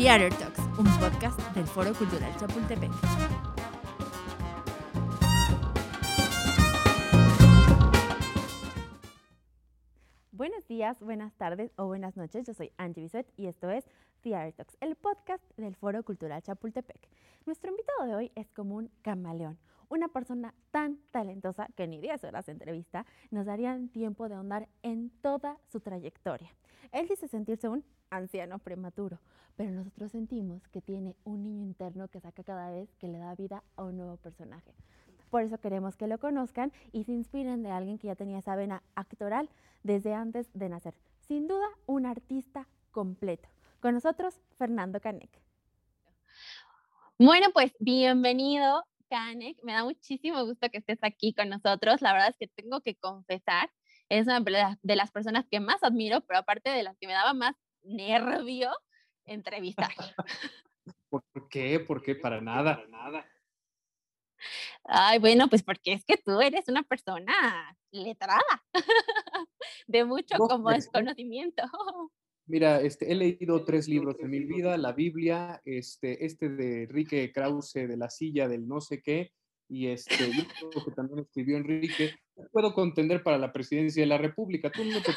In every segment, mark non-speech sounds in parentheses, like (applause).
Theater Talks, un podcast del Foro Cultural Chapultepec. Buenos días, buenas tardes o buenas noches. Yo soy Angie Bisuet y esto es Theater Talks, el podcast del Foro Cultural Chapultepec. Nuestro invitado de hoy es como un camaleón, una persona tan talentosa que ni 10 horas de entrevista nos darían tiempo de ahondar en toda su trayectoria. Él dice sentirse un anciano prematuro, pero nosotros sentimos que tiene un niño interno que saca cada vez que le da vida a un nuevo personaje. Por eso queremos que lo conozcan y se inspiren de alguien que ya tenía esa vena actoral desde antes de nacer. Sin duda, un artista completo. Con nosotros, Fernando Canek. Bueno, pues bienvenido, Canek. Me da muchísimo gusto que estés aquí con nosotros. La verdad es que tengo que confesar, es una de las personas que más admiro, pero aparte de las que me daba más nervio entrevistar. ¿Por qué? ¿Por qué? Para nada. Para nada. Ay, bueno, pues porque es que tú eres una persona letrada, (laughs) de mucho como desconocimiento. Mira, este, he leído tres libros en mi vida, la Biblia, este, este de Enrique Krause, de la silla del no sé qué, y este que también escribió Enrique, puedo contender para la presidencia de la República. Tú no te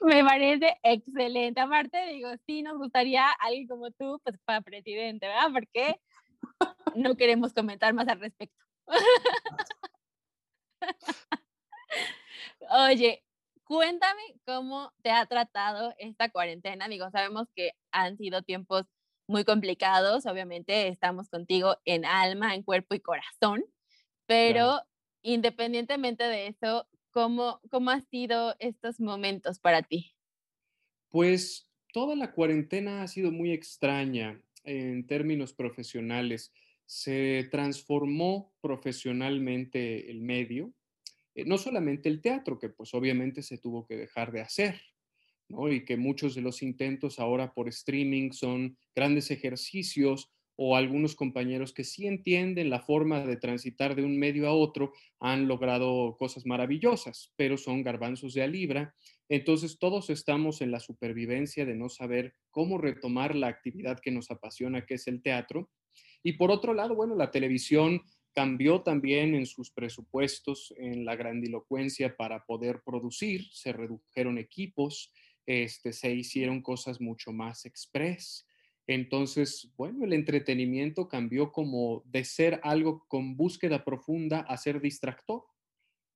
me parece excelente. Aparte, digo, sí, nos gustaría alguien como tú, pues para presidente, ¿verdad? Porque no queremos comentar más al respecto. (laughs) Oye, cuéntame cómo te ha tratado esta cuarentena. Digo, sabemos que han sido tiempos muy complicados. Obviamente estamos contigo en alma, en cuerpo y corazón, pero independientemente de eso, ¿Cómo, ¿Cómo han sido estos momentos para ti? Pues toda la cuarentena ha sido muy extraña en términos profesionales. Se transformó profesionalmente el medio, eh, no solamente el teatro, que pues obviamente se tuvo que dejar de hacer, ¿no? Y que muchos de los intentos ahora por streaming son grandes ejercicios o algunos compañeros que sí entienden la forma de transitar de un medio a otro han logrado cosas maravillosas, pero son garbanzos de a. Entonces todos estamos en la supervivencia de no saber cómo retomar la actividad que nos apasiona, que es el teatro. Y por otro lado, bueno, la televisión cambió también en sus presupuestos, en la grandilocuencia para poder producir, se redujeron equipos, este, se hicieron cosas mucho más express. Entonces, bueno, el entretenimiento cambió como de ser algo con búsqueda profunda a ser distractor.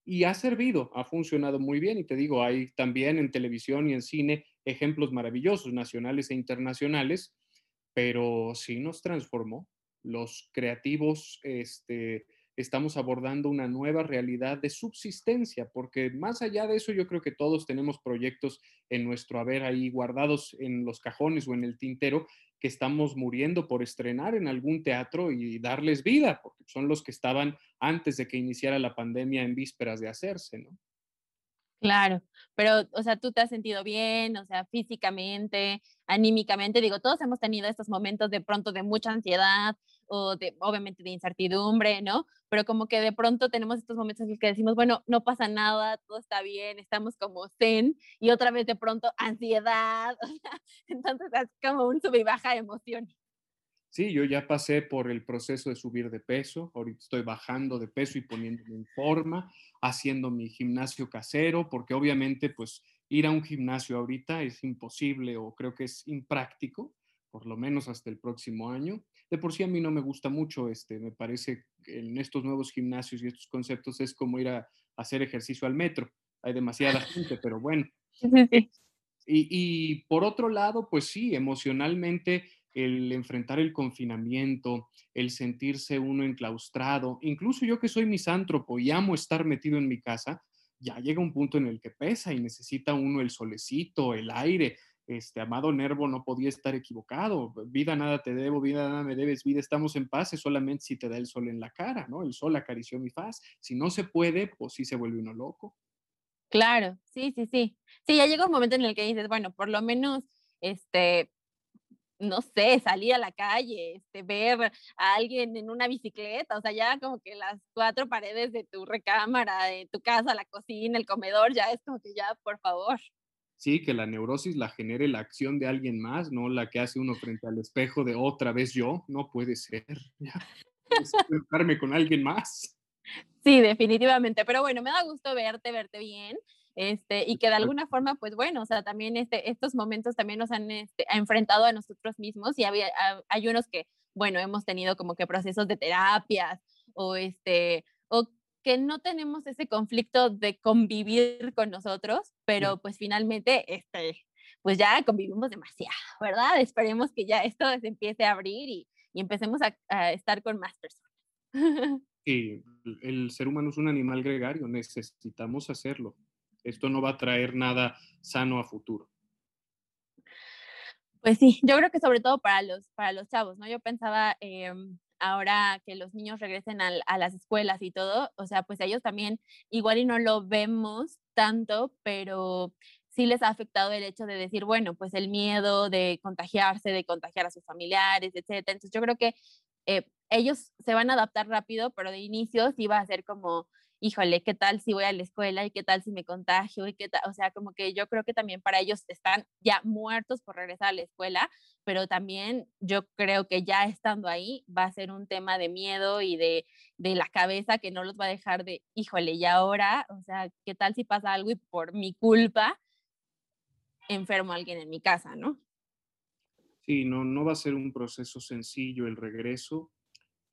Y ha servido, ha funcionado muy bien. Y te digo, hay también en televisión y en cine ejemplos maravillosos, nacionales e internacionales, pero sí nos transformó. Los creativos este, estamos abordando una nueva realidad de subsistencia, porque más allá de eso yo creo que todos tenemos proyectos en nuestro haber ahí guardados en los cajones o en el tintero que estamos muriendo por estrenar en algún teatro y darles vida, porque son los que estaban antes de que iniciara la pandemia en vísperas de hacerse, ¿no? Claro, pero, o sea, tú te has sentido bien, o sea, físicamente, anímicamente, digo, todos hemos tenido estos momentos de pronto de mucha ansiedad o de, obviamente, de incertidumbre, ¿no? Pero como que de pronto tenemos estos momentos en los que decimos, bueno, no pasa nada, todo está bien, estamos como zen, y otra vez de pronto ansiedad, (laughs) o sea, entonces es como un sub y baja de emociones. Sí, yo ya pasé por el proceso de subir de peso, ahorita estoy bajando de peso y poniéndome en forma, haciendo mi gimnasio casero, porque obviamente pues ir a un gimnasio ahorita es imposible o creo que es impráctico, por lo menos hasta el próximo año. De por sí a mí no me gusta mucho, este, me parece que en estos nuevos gimnasios y estos conceptos es como ir a, hacer ejercicio al metro. Hay demasiada (laughs) gente, pero bueno. Y, y por otro lado, pues sí, emocionalmente el enfrentar el confinamiento, el sentirse uno enclaustrado, incluso yo que soy misántropo y amo estar metido en mi casa, ya llega un punto en el que pesa y necesita uno el solecito, el aire. Este amado Nervo no podía estar equivocado. Vida nada te debo, vida nada me debes, vida estamos en paz solamente si te da el sol en la cara, ¿no? El sol acarició mi faz. Si no se puede, pues sí se vuelve uno loco. Claro, sí, sí, sí. Sí, ya llega un momento en el que dices, bueno, por lo menos, este, no sé, salir a la calle, este, ver a alguien en una bicicleta, o sea, ya como que las cuatro paredes de tu recámara, de tu casa, la cocina, el comedor, ya es como que ya, por favor. Sí, que la neurosis la genere la acción de alguien más, no la que hace uno frente al espejo de otra vez yo, no puede ser, (laughs) ya, con alguien más. Sí, definitivamente, pero bueno, me da gusto verte, verte bien, este, y que de alguna forma, pues bueno, o sea, también este, estos momentos también nos han este, enfrentado a nosotros mismos y había, hay unos que, bueno, hemos tenido como que procesos de terapias o este, o que no tenemos ese conflicto de convivir con nosotros, pero pues finalmente, este, pues ya convivimos demasiado, ¿verdad? Esperemos que ya esto se empiece a abrir y, y empecemos a, a, estar con más personas. (laughs) Sí, el ser humano es un animal gregario, necesitamos hacerlo. Esto no va a traer nada sano a futuro. Pues sí, yo creo que sobre todo para los, para los chavos, ¿no? Yo pensaba, eh, ahora que los niños regresen a, a, las escuelas y todo, o sea, pues ellos también igual y no lo vemos tanto, pero sí les ha afectado el hecho de decir, bueno, pues el miedo de contagiarse, de contagiar a sus familiares, etcétera. Entonces yo creo que eh, ellos se van a adaptar rápido, pero de inicio sí va a ser como, híjole, ¿qué tal si voy a la escuela y qué tal si me contagio? y qué tal? O sea, como que yo creo que también para ellos están ya muertos por regresar a la escuela, pero también yo creo que ya estando ahí va a ser un tema de miedo y de, de la cabeza que no los va a dejar de, híjole, y ahora, o sea, ¿qué tal si pasa algo y por mi culpa enfermo a alguien en mi casa, ¿no? Sí, no, no va a ser un proceso sencillo el regreso.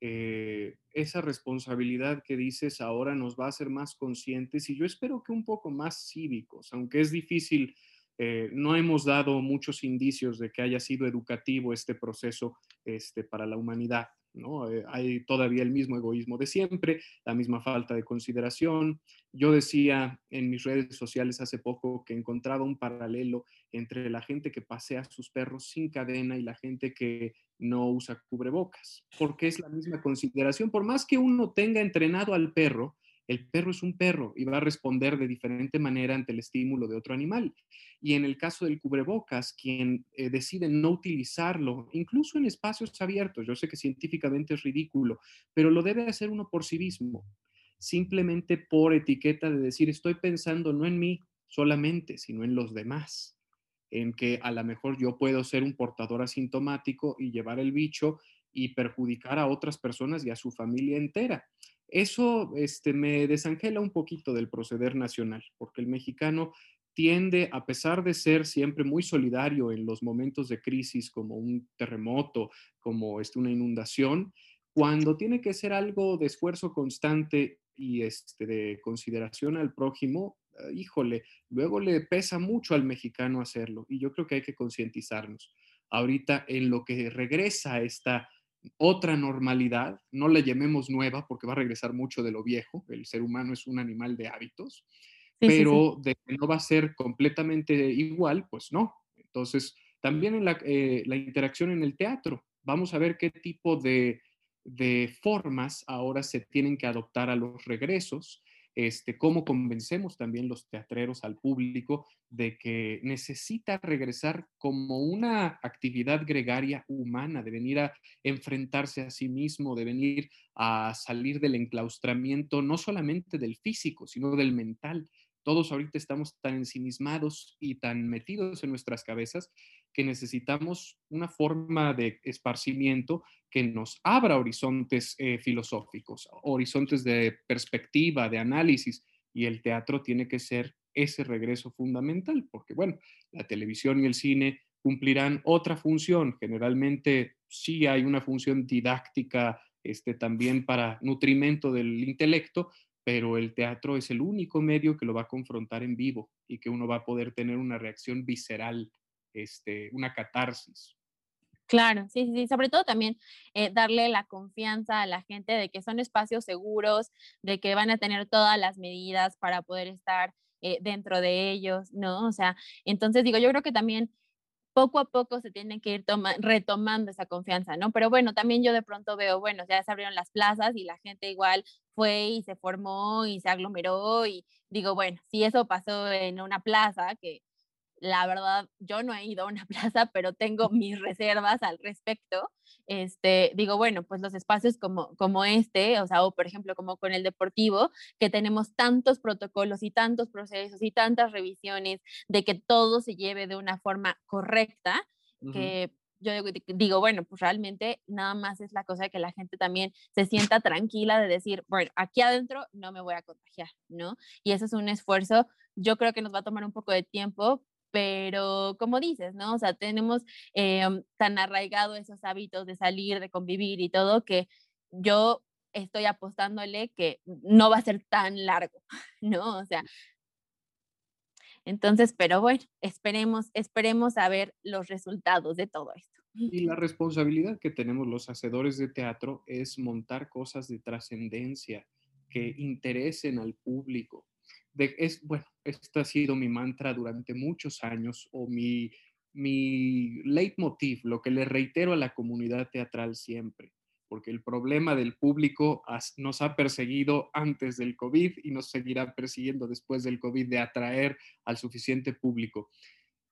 Eh, esa responsabilidad que dices ahora nos va a hacer más conscientes y yo espero que un poco más cívicos, aunque es difícil, eh, no hemos dado muchos indicios de que haya sido educativo este proceso este, para la humanidad. ¿no? Eh, hay todavía el mismo egoísmo de siempre, la misma falta de consideración. Yo decía en mis redes sociales hace poco que encontraba un paralelo entre la gente que pasea sus perros sin cadena y la gente que no usa cubrebocas, porque es la misma consideración. Por más que uno tenga entrenado al perro, el perro es un perro y va a responder de diferente manera ante el estímulo de otro animal. Y en el caso del cubrebocas, quien eh, decide no utilizarlo, incluso en espacios abiertos, yo sé que científicamente es ridículo, pero lo debe hacer uno por sí mismo, simplemente por etiqueta de decir, estoy pensando no en mí solamente, sino en los demás en que a lo mejor yo puedo ser un portador asintomático y llevar el bicho y perjudicar a otras personas y a su familia entera. Eso este, me desangela un poquito del proceder nacional, porque el mexicano tiende, a pesar de ser siempre muy solidario en los momentos de crisis, como un terremoto, como este, una inundación, cuando tiene que ser algo de esfuerzo constante y este, de consideración al prójimo, eh, híjole, luego le pesa mucho al mexicano hacerlo y yo creo que hay que concientizarnos. Ahorita en lo que regresa esta otra normalidad, no la llamemos nueva porque va a regresar mucho de lo viejo, el ser humano es un animal de hábitos, sí, pero sí, sí. de que no va a ser completamente igual, pues no. Entonces, también en la, eh, la interacción en el teatro, vamos a ver qué tipo de, de, formas ahora se tienen que adoptar a los regresos, este, cómo convencemos también los teatreros al público de que necesita regresar como una actividad gregaria humana, de venir a enfrentarse a sí mismo, de venir a salir del enclaustramiento, no solamente del físico, sino del mental. Todos ahorita estamos tan ensimismados y tan metidos en nuestras cabezas que necesitamos una forma de esparcimiento que nos abra horizontes eh, filosóficos, horizontes de perspectiva, de análisis, y el teatro tiene que ser ese regreso fundamental, porque bueno, la televisión y el cine cumplirán otra función, generalmente sí hay una función didáctica este, también para nutrimento del intelecto, pero el teatro es el único medio que lo va a confrontar en vivo y que uno va a poder tener una reacción visceral, este, una catarsis. Claro, sí, sí, sobre todo también eh, darle la confianza a la gente de que son espacios seguros, de que van a tener todas las medidas para poder estar eh, dentro de ellos, ¿no? O sea, entonces digo, yo creo que también poco a poco se tiene que ir retomando esa confianza, ¿no? Pero bueno, también yo de pronto veo, bueno, ya se abrieron las plazas y la gente igual fue y se formó y se aglomeró y digo, bueno, si eso pasó en una plaza, que la verdad, yo no he ido a una (laughs) plaza, pero tengo mis reservas al respecto. Este, digo, bueno, pues los espacios como, como este, o sea, o por ejemplo, como con el deportivo, que tenemos tantos protocolos y tantos procesos y tantas revisiones de que todo se lleve de una forma correcta, que yo digo, bueno, pues realmente nada más es la cosa de que la gente también se sienta tranquila de decir, bueno, aquí adentro no me voy a contagiar, ¿no? Y eso es un esfuerzo, yo creo que nos va a tomar un poco de tiempo, pero como dices, ¿no? O sea, tenemos em, tan arraigado esos hábitos de salir, de convivir y todo, que yo estoy apostándole que no va a ser tan largo, (laughs) ¿no? O sea, entonces, pero bueno, esperemos, esperemos a ver los resultados de todo esto. Y la responsabilidad que tenemos los hacedores de teatro es montar cosas de trascendencia que interesen al público, bueno, este ha sido mi mantra durante muchos años o mi, mi leitmotiv, lo que le reitero a la comunidad teatral siempre, porque el problema del público nos ha perseguido antes del COVID y nos seguirá persiguiendo después del COVID de atraer al suficiente público.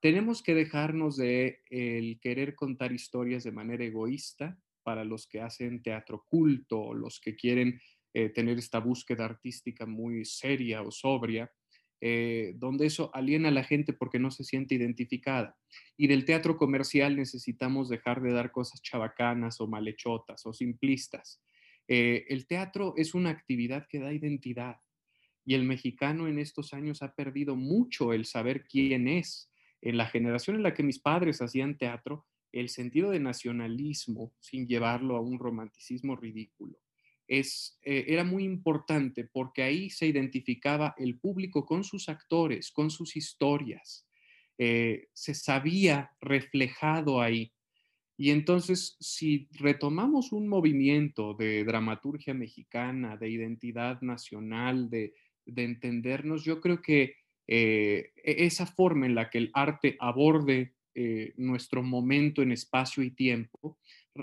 Tenemos que dejarnos de el querer contar historias de manera egoísta para los que hacen teatro culto, los que quieren eh, tener esta búsqueda artística muy seria o sobria, eh, donde eso aliena a la gente porque no se siente identificada. Y del teatro comercial necesitamos dejar de dar cosas chabacanas o malhechotas o simplistas. Eh, el teatro es una actividad que da identidad y el mexicano en estos años ha perdido mucho el saber quién es. En la generación en la que mis padres hacían teatro, el sentido de nacionalismo sin llevarlo a un romanticismo ridículo es, eh, era muy importante porque ahí se identificaba el público con sus actores, con sus historias. Eh, se sabía reflejado ahí. Y entonces, si retomamos un movimiento de dramaturgia mexicana, de identidad nacional, de, entendernos, yo creo que eh, e-, esa forma en la que el arte aborde nuestro momento en espacio y tiempo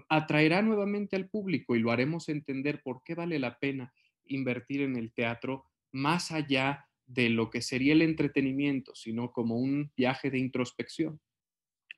atraerá nuevamente al público y lo haremos entender por qué vale la pena invertir en el teatro más allá de lo que sería el entretenimiento, sino como un viaje de introspección.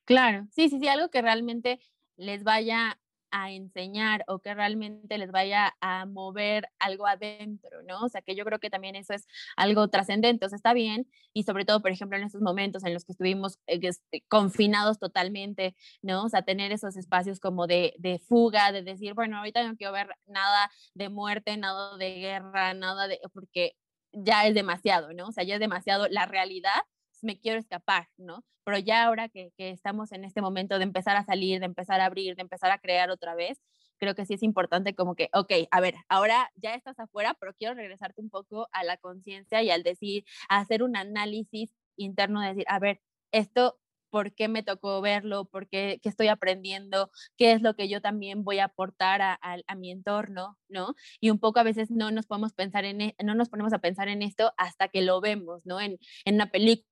Claro, sí, sí, sí, algo que realmente les vaya a enseñar o que realmente les vaya a mover algo adentro, ¿no? O sea, que yo creo que también eso es algo trascendente, o sea, está bien y sobre todo, por ejemplo, en estos momentos en los que estuvimos eh, este, confinados totalmente, ¿no? O sea, tener esos espacios como de, de fuga, de decir, bueno, ahorita no quiero ver nada de muerte, nada de guerra, nada de, porque ya es demasiado, ¿no? O sea, ya es demasiado la realidad me quiero escapar, ¿no? Pero ya ahora que, estamos en este momento de empezar a salir, de empezar a abrir, de empezar a crear otra vez, creo que sí es importante como que, ok, a ver, ahora ya estás afuera, pero quiero regresarte un poco a la conciencia y al decir, a hacer un análisis interno, de decir, a ver, esto, ¿por qué me tocó verlo? ¿Por qué, qué estoy aprendiendo? ¿Qué es lo que yo también voy a aportar a, a, mi entorno? ¿No? Y un poco a veces no nos podemos pensar en, e, no nos ponemos a pensar en esto hasta que lo vemos, ¿no? En, en una película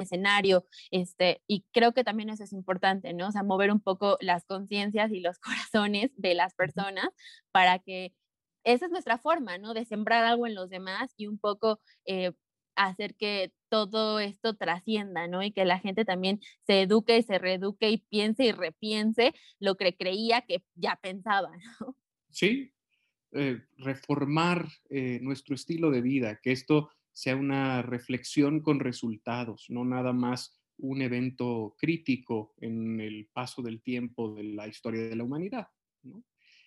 escenario, este, y creo que también eso es importante, ¿no? O sea, mover un poco las conciencias y los (laughs) corazones de las personas para que esa es nuestra forma, ¿no? De sembrar algo en los demás y un poco eh, hacer que todo esto trascienda, ¿no? Y que la gente también se eduque y se reeduque y piense y repiense lo que creía que ya pensaba, (laughs) ¿no? Sí, eh, reformar eh, nuestro estilo de vida, que esto sea una reflexión con resultados, no nada más un evento crítico en el paso del tiempo de la historia de la humanidad.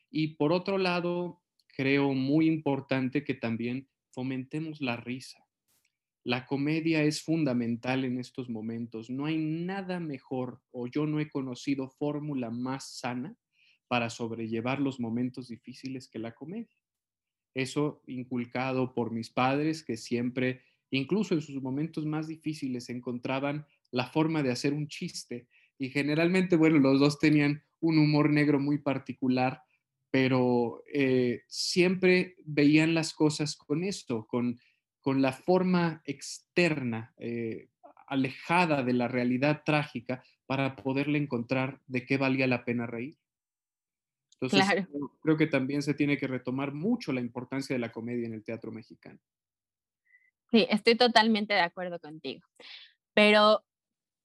Y por otro lado, creo muy importante que también fomentemos la risa. La comedia es fundamental en estos momentos. No hay nada mejor o yo no he conocido fórmula más sana para sobrellevar los momentos difíciles que la comedia. Eso inculcado por mis padres que siempre, incluso en sus momentos más difíciles, encontraban la forma de hacer un chiste. Y generalmente, bueno, los dos tenían un humor negro muy particular, pero eh, siempre veían las cosas con esto, con, con la forma externa, eh, alejada de la realidad trágica, para poderle encontrar de qué valía la pena reír. Entonces, creo que también se tiene que retomar mucho la importancia de la comedia en el teatro mexicano. Sí, estoy totalmente de acuerdo contigo. Pero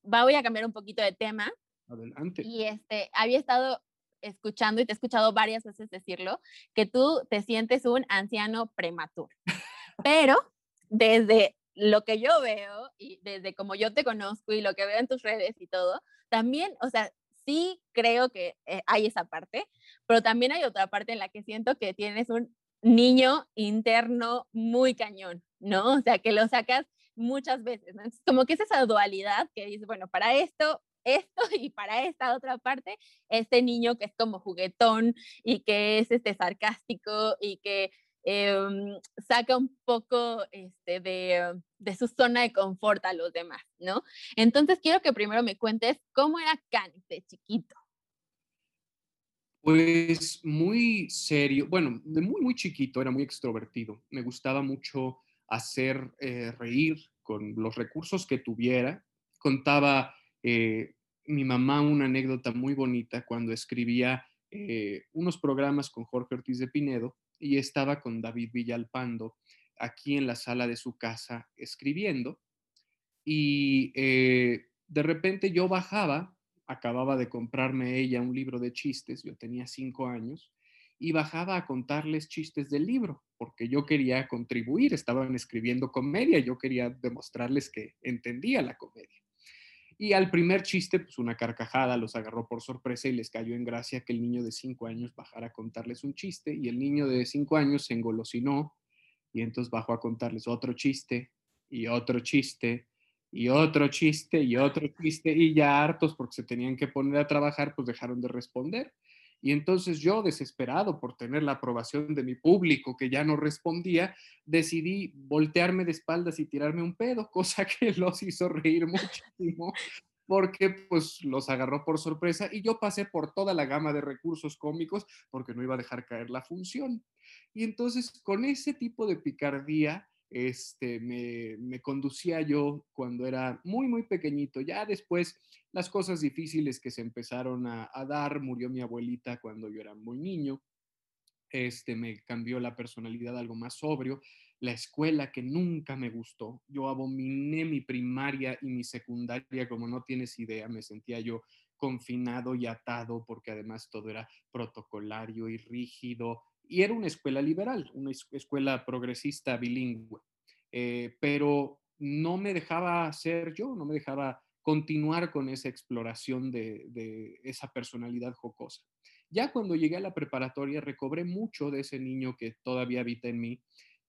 voy a cambiar un poquito de tema. Adelante. Y este, había estado escuchando y te he escuchado varias veces decirlo, que tú te sientes un anciano prematuro. Pero desde lo que yo veo y desde como yo te conozco y lo que veo en tus redes y todo, también, o sea, sí creo que eh, hay esa parte, pero también hay otra parte en la que siento que tienes un niño interno muy cañón, ¿no? O sea, que lo sacas muchas veces, ¿no? como que es esa dualidad que dices, bueno, para esto, esto (laughs) y para esta otra parte, este niño que es como juguetón y que es este sarcástico y que Em, saca un poco este, de, de, su zona de confort a los demás, ¿no? Entonces quiero que primero me cuentes cómo era Canis de chiquito. Pues muy serio, bueno, de muy, muy chiquito era muy extrovertido. Me gustaba mucho hacer eh, reír con los recursos que tuviera. Contaba eh, mi mamá una anécdota muy bonita cuando escribía eh, unos programas con Jorge Ortiz de Pinedo y estaba con David Villalpando aquí en la sala de su casa escribiendo. Y de repente yo bajaba, acababa de comprarme ella un libro de chistes, yo tenía cinco años, y bajaba a contarles chistes del libro, porque yo quería contribuir, estaban escribiendo comedia, yo quería demostrarles que entendía la comedia. Y al primer chiste, pues una carcajada los agarró por sorpresa y les cayó en gracia que el niño de cinco años bajara a contarles un chiste y el niño de cinco años se engolosinó y entonces bajó a contarles otro chiste y otro chiste y otro chiste y otro chiste y ya hartos porque se tenían que poner a trabajar, pues dejaron de responder. Y entonces yo, desesperado por tener la aprobación de mi público que ya no respondía, decidí voltearme de espaldas y tirarme un pedo, (laughs) cosa que los hizo reír muchísimo porque pues los agarró por sorpresa y yo pasé por toda la gama de recursos cómicos porque no iba a dejar caer la función. Y entonces con ese tipo de picardía este, me, conducía yo cuando era muy, muy pequeñito. Ya después, las cosas difíciles que se empezaron a, dar, murió mi abuelita cuando yo era muy niño, este, me cambió la personalidad algo más sobrio, la escuela que nunca me gustó, yo abominé mi primaria y mi secundaria como no tienes idea, me sentía yo confinado y atado porque además todo era protocolario y rígido, y era una escuela liberal, una escuela progresista bilingüe, eh, pero no me dejaba ser yo, no me dejaba continuar con esa exploración de, esa personalidad jocosa. Ya cuando llegué a la preparatoria recobré mucho de ese niño que todavía habita en mí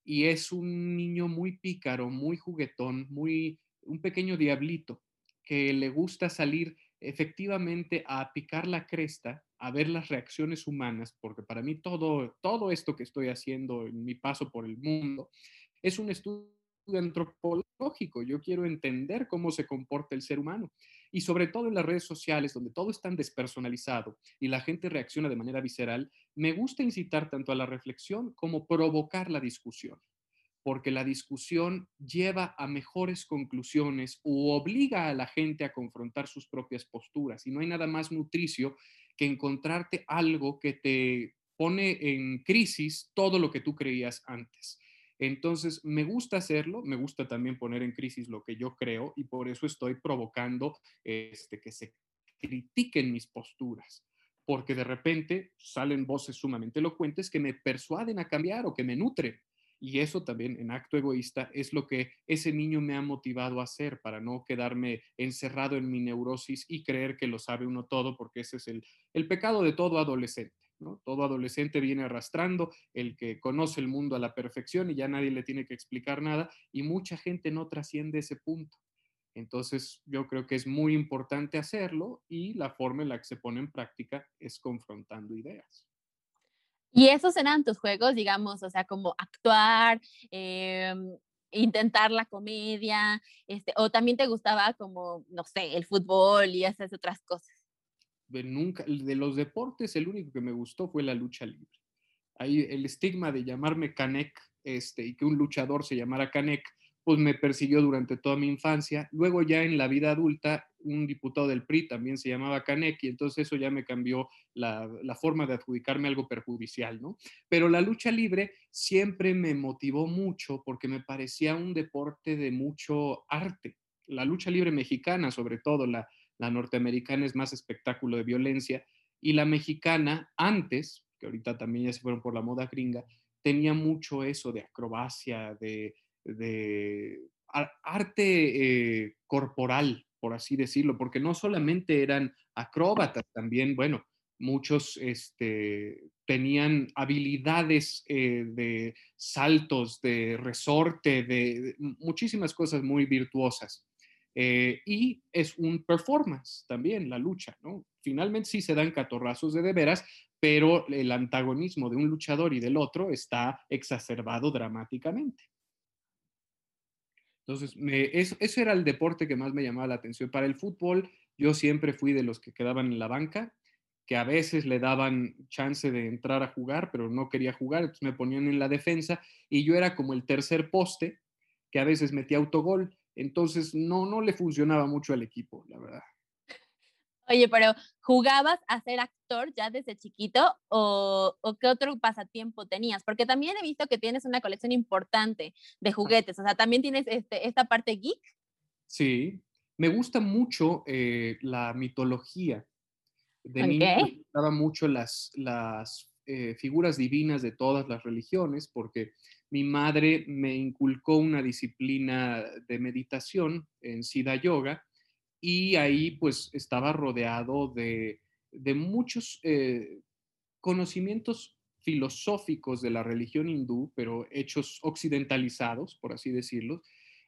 y es un niño muy pícaro, muy juguetón, muy un pequeño diablito que le gusta salir efectivamente a picar la cresta, a ver las reacciones humanas, porque para mí todo, todo esto que estoy haciendo en mi paso por el mundo es un estudio antropológico. Yo quiero entender cómo se comporta el ser humano. Y sobre todo en las redes sociales, donde todo es tan despersonalizado y la gente reacciona de manera visceral, me gusta incitar tanto a la reflexión como provocar la discusión porque la discusión lleva a mejores conclusiones o obliga a la gente a confrontar sus propias posturas. Y no hay nada más nutricio que encontrarte algo que te pone en crisis todo lo que tú creías antes. Entonces, me gusta hacerlo, me gusta también poner en crisis lo que yo creo y por eso estoy provocando este, que se critiquen mis posturas, porque de repente salen voces sumamente elocuentes que me persuaden a cambiar o que me nutren. Y eso también en acto egoísta es lo que ese niño me ha motivado a hacer para no quedarme encerrado en mi neurosis y creer que lo sabe uno todo, porque ese es el, el pecado de todo adolescente. ¿no? Todo adolescente viene arrastrando el que conoce el mundo a la perfección y ya nadie le tiene que explicar nada y mucha gente no trasciende ese punto. Entonces yo creo que es muy importante hacerlo y la forma en la que se pone en práctica es confrontando ideas. Y esos eran tus juegos, digamos, o sea, como actuar, em, intentar la comedia, este, o también te gustaba como, no sé, el fútbol y esas otras cosas. De, nunca, de los deportes, el único que me gustó fue la lucha libre. Ahí el estigma de llamarme Canek, este, y que un luchador se llamara Canek, pues me persiguió durante toda mi infancia. Luego ya en la vida adulta, un diputado del PRI también se llamaba Canek y entonces eso ya me cambió la, forma de adjudicarme algo perjudicial, ¿no? Pero la lucha libre siempre me motivó mucho porque me parecía un deporte de mucho arte. la lucha libre mexicana, sobre todo la, la norteamericana, es más espectáculo de violencia, y la mexicana antes, que ahorita también ya se fueron por la moda gringa, tenía mucho eso de acrobacia, de, de arte eh, corporal, por así decirlo, porque no solamente eran acróbatas, también, bueno, muchos este, tenían habilidades eh, de saltos, de resorte, de, muchísimas cosas muy virtuosas. Eh, y es un performance también, la lucha, ¿no? Finalmente sí se dan catorrazos de de veras, pero el antagonismo de un luchador y del otro está exacerbado dramáticamente. Entonces, me, eso, era el deporte que más me llamaba la atención. Para el fútbol, yo siempre fui de los que quedaban en la banca, que a veces le daban chance de entrar a jugar, pero no quería jugar, entonces me ponían en la defensa y yo era como el tercer poste, que a veces metía autogol, entonces no, no le funcionaba mucho al equipo, la verdad. Oye, pero ¿jugabas a ser actor ya desde chiquito o, qué otro pasatiempo tenías? Porque también he visto que tienes una colección importante de juguetes, o sea, también tienes este, esta parte geek. Sí, me gusta mucho eh, la mitología. De niño me gustaban mucho las, las eh, figuras divinas de todas las religiones porque mi madre me inculcó una disciplina de meditación en Siddha Yoga y ahí pues estaba rodeado de, muchos eh, conocimientos filosóficos de la religión hindú, pero hechos occidentalizados, por así decirlo,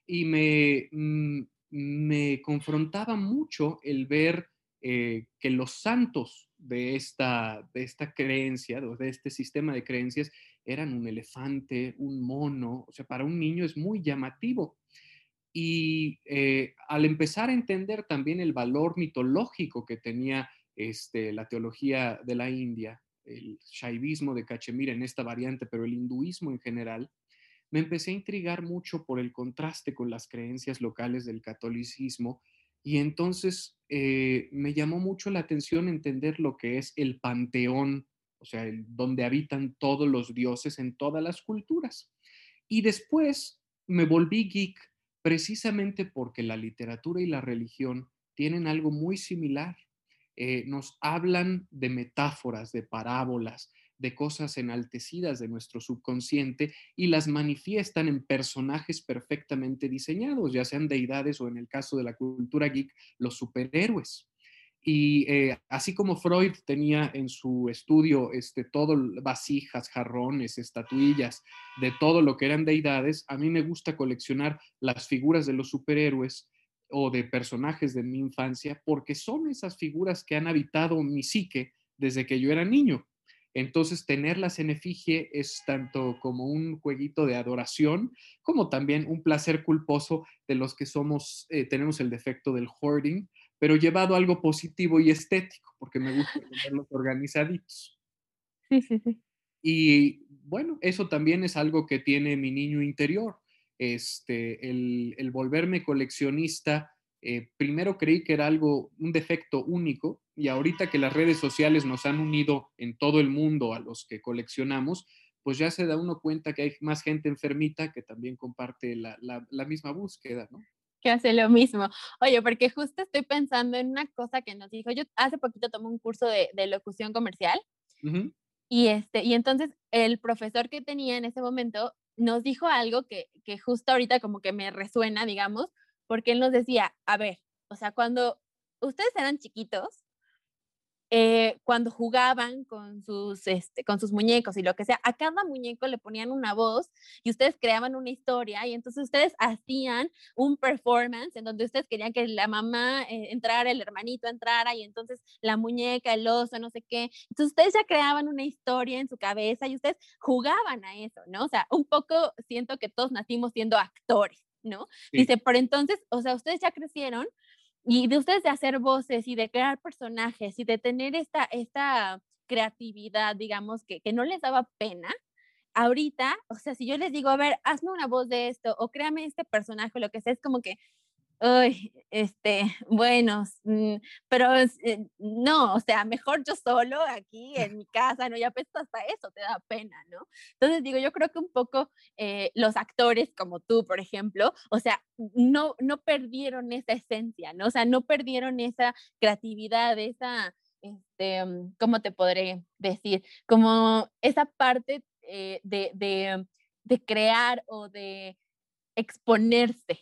y me, mm, me confrontaba mucho el ver eh, que los santos de esta, de esta creencia, de este sistema de creencias, eran un elefante, un mono, o sea, para un niño es muy llamativo. Y eh, al empezar a entender también el valor mitológico que tenía este, la teología de la India, el shaivismo de Cachemira en esta variante, pero el hinduismo en general, me empecé a intrigar mucho por el contraste con las creencias locales del catolicismo y entonces eh, me llamó mucho la atención entender lo que es el panteón, o sea, donde habitan todos los dioses en todas las culturas. Y después me volví geek precisamente porque la literatura y la religión tienen algo muy similar. Eh, nos hablan de metáforas, de parábolas, de cosas enaltecidas de nuestro subconsciente y las manifiestan en personajes perfectamente diseñados, ya sean deidades o en el caso de la cultura geek, los superhéroes. Y eh, así como Freud tenía en su estudio este, todo vasijas, jarrones, estatuillas de todo lo que eran deidades, a mí me gusta coleccionar las figuras de los superhéroes o de personajes de mi infancia porque son esas figuras que han habitado mi psique desde que yo era niño. Entonces, tenerlas en efigie es tanto como un jueguito de adoración, como también un placer culposo de los que somos, eh, tenemos el defecto del hoarding, pero llevado a algo positivo y estético, porque me gusta (laughs) tenerlos organizaditos. Sí, sí, sí. Y bueno, eso también es algo que tiene mi niño interior. Este, el, volverme coleccionista, eh, primero creí que era algo, un defecto único, y ahorita que las redes sociales nos han unido en todo el mundo a los que coleccionamos, pues ya se da uno cuenta que hay más gente enfermita que también comparte la, la misma búsqueda, ¿no? Que hace lo mismo. Oye, porque justo estoy pensando en una cosa que nos dijo, yo hace poquito tomé un curso de, de locución comercial y, este, y entonces el profesor que tenía en ese momento nos dijo algo que, que justo ahorita como que me resuena, digamos, porque él nos decía, a ver, o sea, cuando ustedes eran chiquitos, eh, cuando jugaban con sus, este, con sus muñecos y lo que sea, a cada muñeco le ponían una voz y ustedes creaban una historia y entonces ustedes hacían un performance en donde ustedes querían que la mamá eh, entrara, el hermanito entrara y entonces la muñeca, el oso, no sé qué. Entonces ustedes ya creaban una historia en su cabeza y ustedes jugaban a eso, ¿no? O sea, un poco siento que todos nacimos siendo actores. ¿no? Dice, por entonces, o sea, ustedes ya crecieron y de ustedes de hacer voces y de crear personajes y de tener esta, esta creatividad, digamos, que, que no les daba pena, ahorita, o sea, si yo les digo, a ver, hazme una voz de esto o créame este personaje, lo que sea, es como que Uy, este, (laughs) bueno, mm, pero eh, no, o sea, mejor yo solo aquí en mi casa, ¿no? Ya pues hasta eso te da pena, ¿no? Entonces digo, yo creo que un poco eh, los actores como tú, por ejemplo, o sea, no, no perdieron esa esencia, ¿no? O sea, no perdieron esa creatividad, esa, este, mm, ¿cómo te podré decir? Como esa parte eh, de, de, de crear o de exponerse.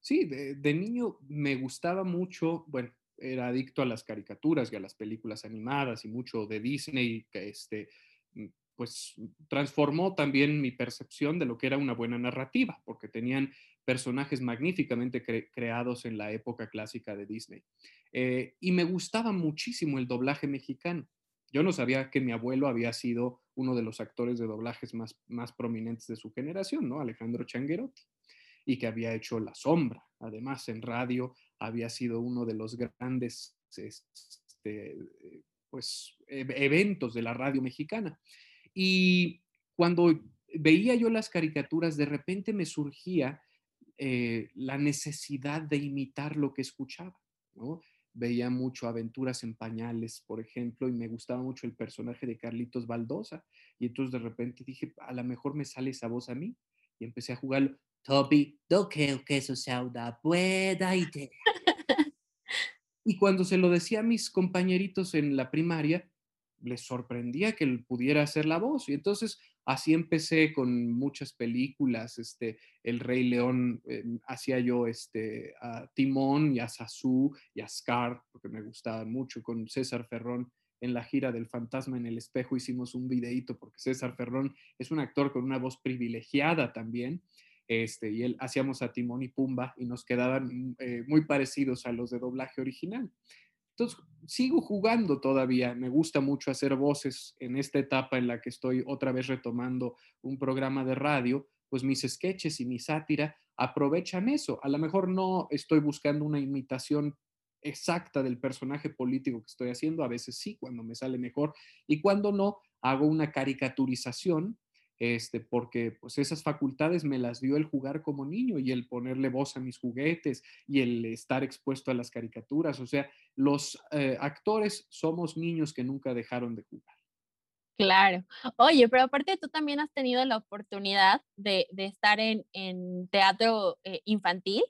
Sí, de, niño me gustaba mucho, bueno, era adicto a las caricaturas y a las películas animadas y mucho de Disney, que este, mm, pues transformó también mi percepción de lo que era una buena narrativa, porque tenían personajes magníficamente creados en la época clásica de Disney. Eh, y me gustaba muchísimo el doblaje mexicano. Yo no sabía que mi abuelo había sido uno de los actores de doblajes más, más prominentes de su generación, ¿no? Alejandro Changuerotti y que había hecho La Sombra. Además, en radio había sido uno de los grandes este, pues, e-, eventos de la radio mexicana. Y cuando veía yo las caricaturas, de repente me surgía eh, la necesidad de imitar lo que escuchaba. Veía mucho Aventuras en Pañales, por ejemplo, y me gustaba mucho el personaje de Carlitos Baldosa. Y entonces de repente dije, a lo mejor me sale esa voz a mí. Y empecé a jugarlo. Toby, no creo que eso sea una buena idea. (laughs) y cuando se lo decía a mis compañeritos en la primaria, les sorprendía que él pudiera hacer la voz. Y entonces así empecé con muchas películas, este, El Rey León, eh, hacía yo este, a Timón y a Sasú y a Scar, porque me gustaba mucho, con César Ferrón en la gira del Fantasma en el Espejo hicimos un videíto, porque César Ferrón es un actor con una voz privilegiada también. Este, y él hacíamos a Timón y Pumba y nos quedaban eh, muy parecidos a los de doblaje original. Entonces, sigo jugando todavía, me gusta mucho hacer voces en esta etapa en la que estoy otra vez retomando un programa de radio, pues mis sketches y mi sátira aprovechan eso. A lo mejor no estoy buscando una imitación exacta del personaje político que estoy haciendo, a veces sí, cuando me sale mejor, y cuando no, hago una caricaturización este, porque pues esas facultades me las dio el jugar como niño y el ponerle voz a mis juguetes y el estar expuesto a las caricaturas. O sea, los eh, actores somos niños que nunca dejaron de jugar. Claro. Oye, pero aparte tú también has tenido la oportunidad de, estar en, teatro eh, infantil.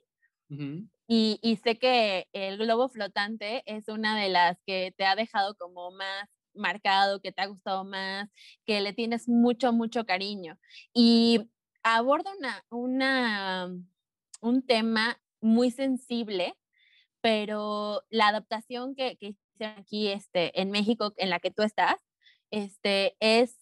y, y, sé que el globo flotante es una de las que te ha dejado como más marcado, que te ha gustado más, que le tienes mucho, mucho cariño. Y aborda una, una, un tema muy sensible, pero la adaptación que, que hicieron aquí este, en México, en la que tú estás, este, es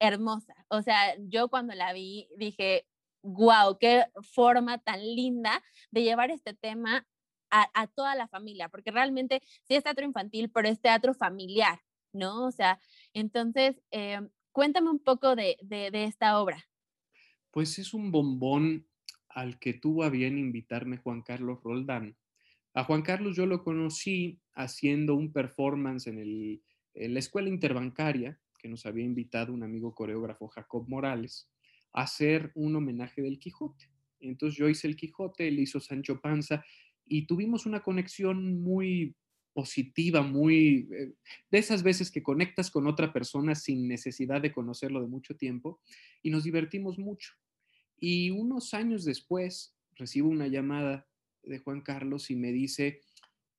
hermosa. O sea, yo cuando la vi dije, wow, qué forma tan linda de llevar este tema a, a, toda la familia, porque realmente sí es teatro infantil, pero es teatro familiar. ¿No? O sea, entonces, em, cuéntame un poco de, esta obra. Pues es un bombón al que tuvo a bien invitarme Juan Carlos Roldán. A Juan Carlos yo lo conocí haciendo un performance en, el, en la escuela interbancaria que nos había invitado un amigo coreógrafo Jacob Morales a hacer un homenaje del Quijote. Entonces yo hice el Quijote, él hizo Sancho Panza y tuvimos una conexión muy positiva, muy eh, de esas veces que conectas con otra persona sin necesidad de conocerlo de mucho tiempo y nos divertimos mucho. Y unos años después recibo una llamada de Juan Carlos y me dice,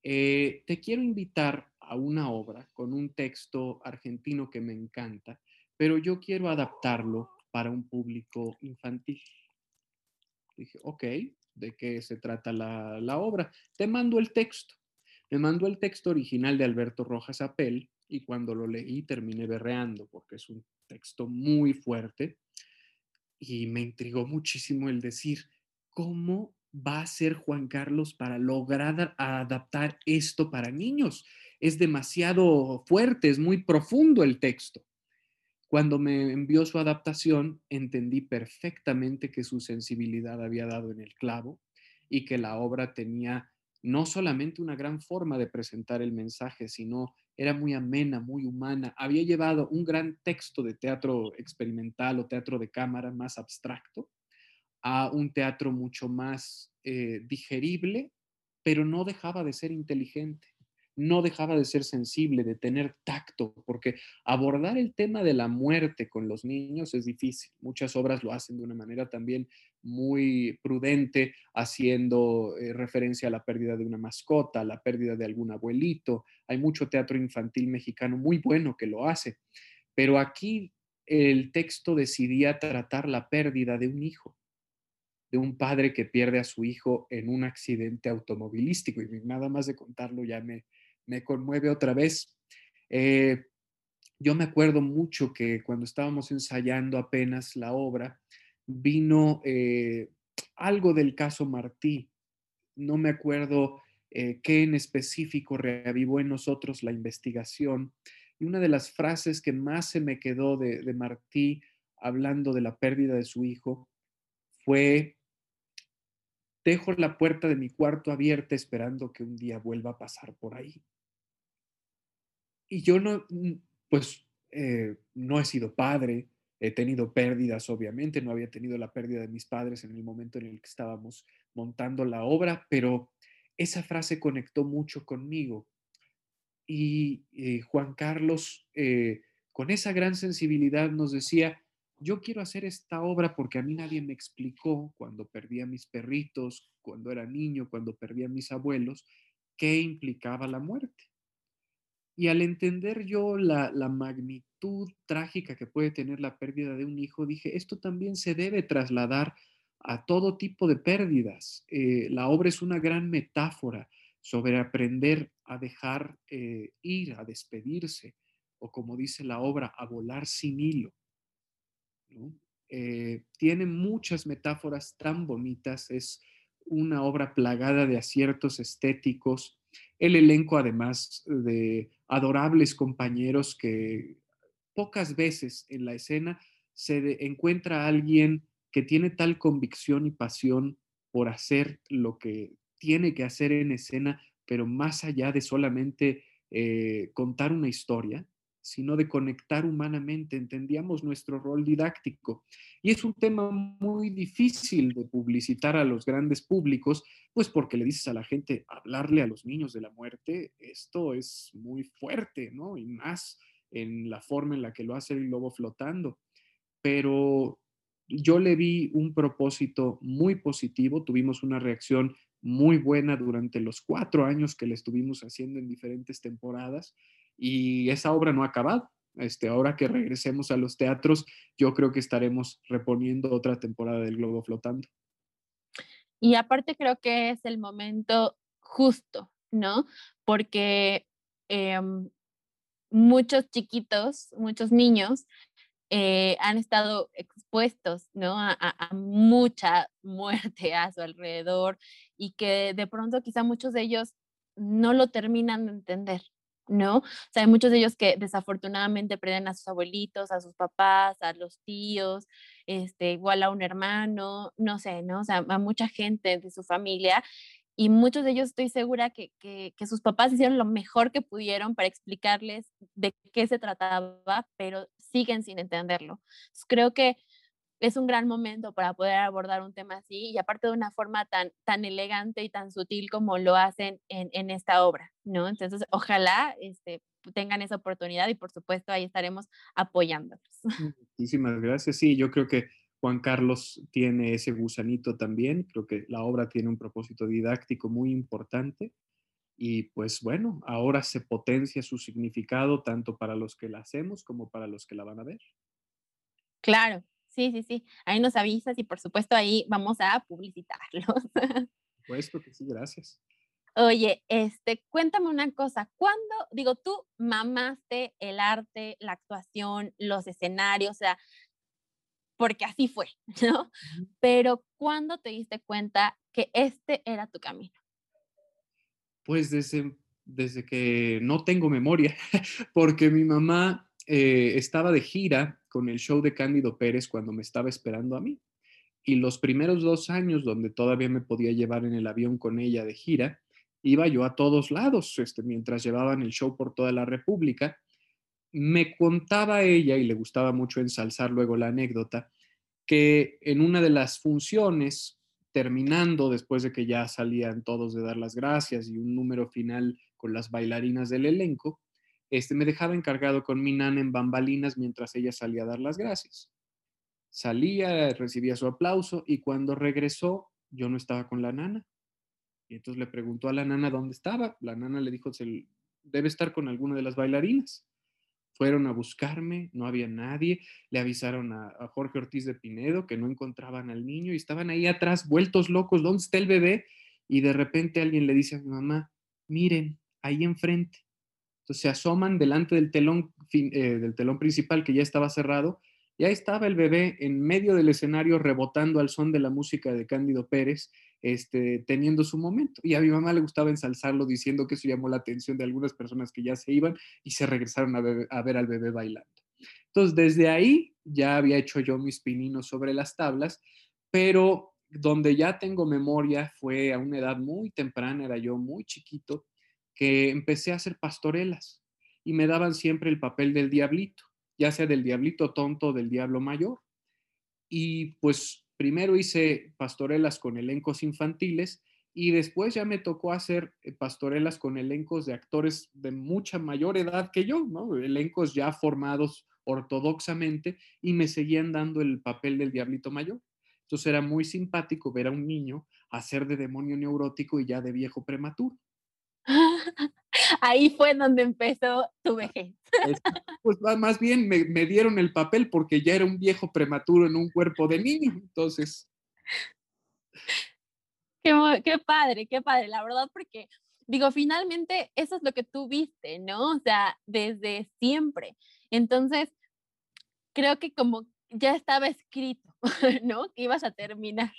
eh, te quiero invitar a una obra con un texto argentino que me encanta, pero yo quiero adaptarlo para un público infantil. Dije, ok, ¿de qué se trata la, la obra? Te mando el texto. Me mandó el texto original de Alberto Rojas Apel y cuando lo leí terminé berreando porque es un texto muy fuerte y me intrigó muchísimo el decir, ¿cómo va a ser Juan Carlos para lograr adaptar esto para niños? Es demasiado fuerte, es muy profundo el texto. Cuando me envió su adaptación, entendí perfectamente que su sensibilidad había dado en el clavo y que la obra tenía no solamente una gran forma de presentar el mensaje, sino era muy amena, muy humana. Había llevado un gran texto de teatro experimental o teatro de cámara más abstracto a un teatro mucho más eh, digerible, pero no dejaba de ser inteligente no dejaba de ser sensible, de tener tacto, porque abordar el tema de la muerte con los niños es difícil. Muchas obras lo hacen de una manera también muy prudente, haciendo eh, referencia a la pérdida de una mascota, a la pérdida de algún abuelito. Hay mucho teatro infantil mexicano muy bueno que lo hace, pero aquí el texto decidía tratar la pérdida de un hijo de un padre que pierde a su hijo en un accidente automovilístico. Y nada más de contarlo ya me, me conmueve otra vez. Eh, yo me acuerdo mucho que cuando estábamos ensayando apenas la obra, vino eh, algo del caso Martí. No me acuerdo eh, qué en específico reavivó en nosotros la investigación. Y una de las frases que más se me quedó de, de Martí hablando de la pérdida de su hijo fue, dejo la puerta de mi cuarto abierta esperando que un día vuelva a pasar por ahí y yo no, mm, pues, eh, no he sido padre, he tenido pérdidas, obviamente, no había tenido la pérdida de mis padres en el momento en el que estábamos montando la obra, pero esa frase conectó mucho conmigo. Y eh, Juan Carlos, eh, con esa gran sensibilidad, nos decía, yo quiero hacer esta obra porque a mí nadie me explicó cuando perdí a mis perritos, cuando era niño, cuando perdí a mis abuelos, qué implicaba la muerte. Y al entender yo la, magnitud trágica que puede tener la pérdida de un hijo, dije, esto también se debe trasladar a todo tipo de pérdidas. Eh, la obra es una gran metáfora sobre aprender a dejar eh, ir, a despedirse, o como dice la obra, a volar sin hilo. Eh, tiene muchas metáforas tan bonitas, es una obra plagada de aciertos estéticos, el elenco, además de adorables compañeros que pocas veces en la escena se encuentra alguien que tiene tal convicción y pasión por hacer lo que tiene que hacer en escena, pero más allá de solamente eh, contar una historia, sino de conectar humanamente, entendíamos nuestro rol didáctico. Y es un tema muy difícil de publicitar a los grandes públicos, pues porque le dices a la gente, hablarle a los niños de la muerte, esto es muy fuerte, ¿no? Y más en la forma en la que lo hace el globo flotando. Pero yo le vi un propósito muy positivo, tuvimos una reacción muy buena durante los cuatro años que le estuvimos haciendo en diferentes temporadas y esa obra no ha acabado. Este, ahora que regresemos a los teatros, yo creo que estaremos reponiendo otra temporada del Globo Flotando. Y aparte creo que es el momento justo, ¿no? Porque em, muchos chiquitos, muchos niños eh, han estado expuestos, ¿no? A, a, mucha muerte a su alrededor y que de pronto quizá muchos de ellos no lo terminan de entender, ¿no? O sea, hay muchos de ellos que desafortunadamente pierden a sus abuelitos, a sus papás, a los tíos, este, igual a un hermano, no sé, ¿no? O sea, a mucha gente de su familia y muchos de ellos estoy segura que, que, que, sus papás hicieron lo mejor que pudieron para explicarles de qué se trataba, pero siguen sin entenderlo. creo que es un gran momento para poder abordar un tema así y aparte de una forma tan, tan elegante y tan sutil como lo hacen en, en esta obra, ¿no? Entonces, ojalá este, tengan esa oportunidad y por supuesto ahí estaremos apoyándolos. (laughs) Muchísimas gracias. Sí, yo creo que Juan Carlos tiene ese gusanito también. Creo que la obra tiene un propósito didáctico muy importante. Y pues bueno, ahora se potencia su significado tanto para los que la hacemos como para los que la van a ver. Claro, Sí, sí, sí. Ahí nos avisas y por supuesto ahí vamos a publicitarlos. (laughs) Puesto que sí, gracias. Oye, este, cuéntame una cosa, ¿cuándo, digo, tú mamaste el arte, la actuación, los escenarios, o sea, porque así fue, (laughs) ¿no? Pero ¿cuándo te diste cuenta que este era tu camino? Pues desde, desde que no tengo memoria, (laughs) porque mi mamá eh, estaba de gira con el show de Cándido Pérez cuando me estaba esperando a mí. Y los primeros dos años, donde todavía me podía llevar en el avión con ella de gira, iba yo a todos lados, este, mientras llevaban el show por toda la República. Me contaba ella, y le gustaba mucho ensalzar luego la anécdota, que en una de las funciones, terminando después de que ya salían todos de dar las gracias y un número final con las bailarinas del elenco, este, me dejaba encargado con mi nana en bambalinas mientras ella salía a dar las gracias. Salía, recibía su aplauso y cuando regresó yo no estaba con la nana. Y entonces le preguntó a la nana dónde estaba. La nana le dijo, debe estar con alguna de las bailarinas. Fueron a buscarme, no había nadie. Le avisaron a, a, Jorge Ortiz de Pinedo que no encontraban al niño y estaban ahí atrás, vueltos locos. ¿Dónde está el bebé? Y de repente alguien le dice a mi mamá, miren, ahí enfrente. Se asoman delante del telón, eh, del telón principal que ya estaba cerrado y ahí estaba el bebé en medio del escenario rebotando al son de la música de Cándido Pérez, este, teniendo su momento. Y a mi mamá le gustaba ensalzarlo diciendo que eso llamó la atención de algunas personas que ya se iban y se regresaron a, a ver al bebé bailando. Entonces, desde ahí ya había hecho yo mis pininos sobre las tablas, pero donde ya tengo memoria fue a una edad muy temprana, era yo muy chiquito, que empecé a hacer pastorelas y me daban siempre el papel del diablito, ya sea del diablito tonto o del diablo mayor. Y pues primero hice pastorelas con elencos infantiles y después ya me tocó hacer eh, pastorelas con elencos de actores de mucha mayor edad que yo, ¿no? Elencos ya formados ortodoxamente y me seguían dando el papel del diablito mayor. Entonces era muy simpático ver a un niño hacer de demonio neurótico y ya de viejo prematuro. (laughs) Ahí fue donde empezó tu vejez. Pues más bien me, me, dieron el papel porque ya era un viejo prematuro en un cuerpo de niño, entonces. Qué, qué padre, qué padre, la verdad, porque digo, finalmente eso es lo que tú viste, ¿no? O sea, desde siempre. Entonces, creo que como ya estaba escrito, (laughs) ¿no? Que ibas a terminar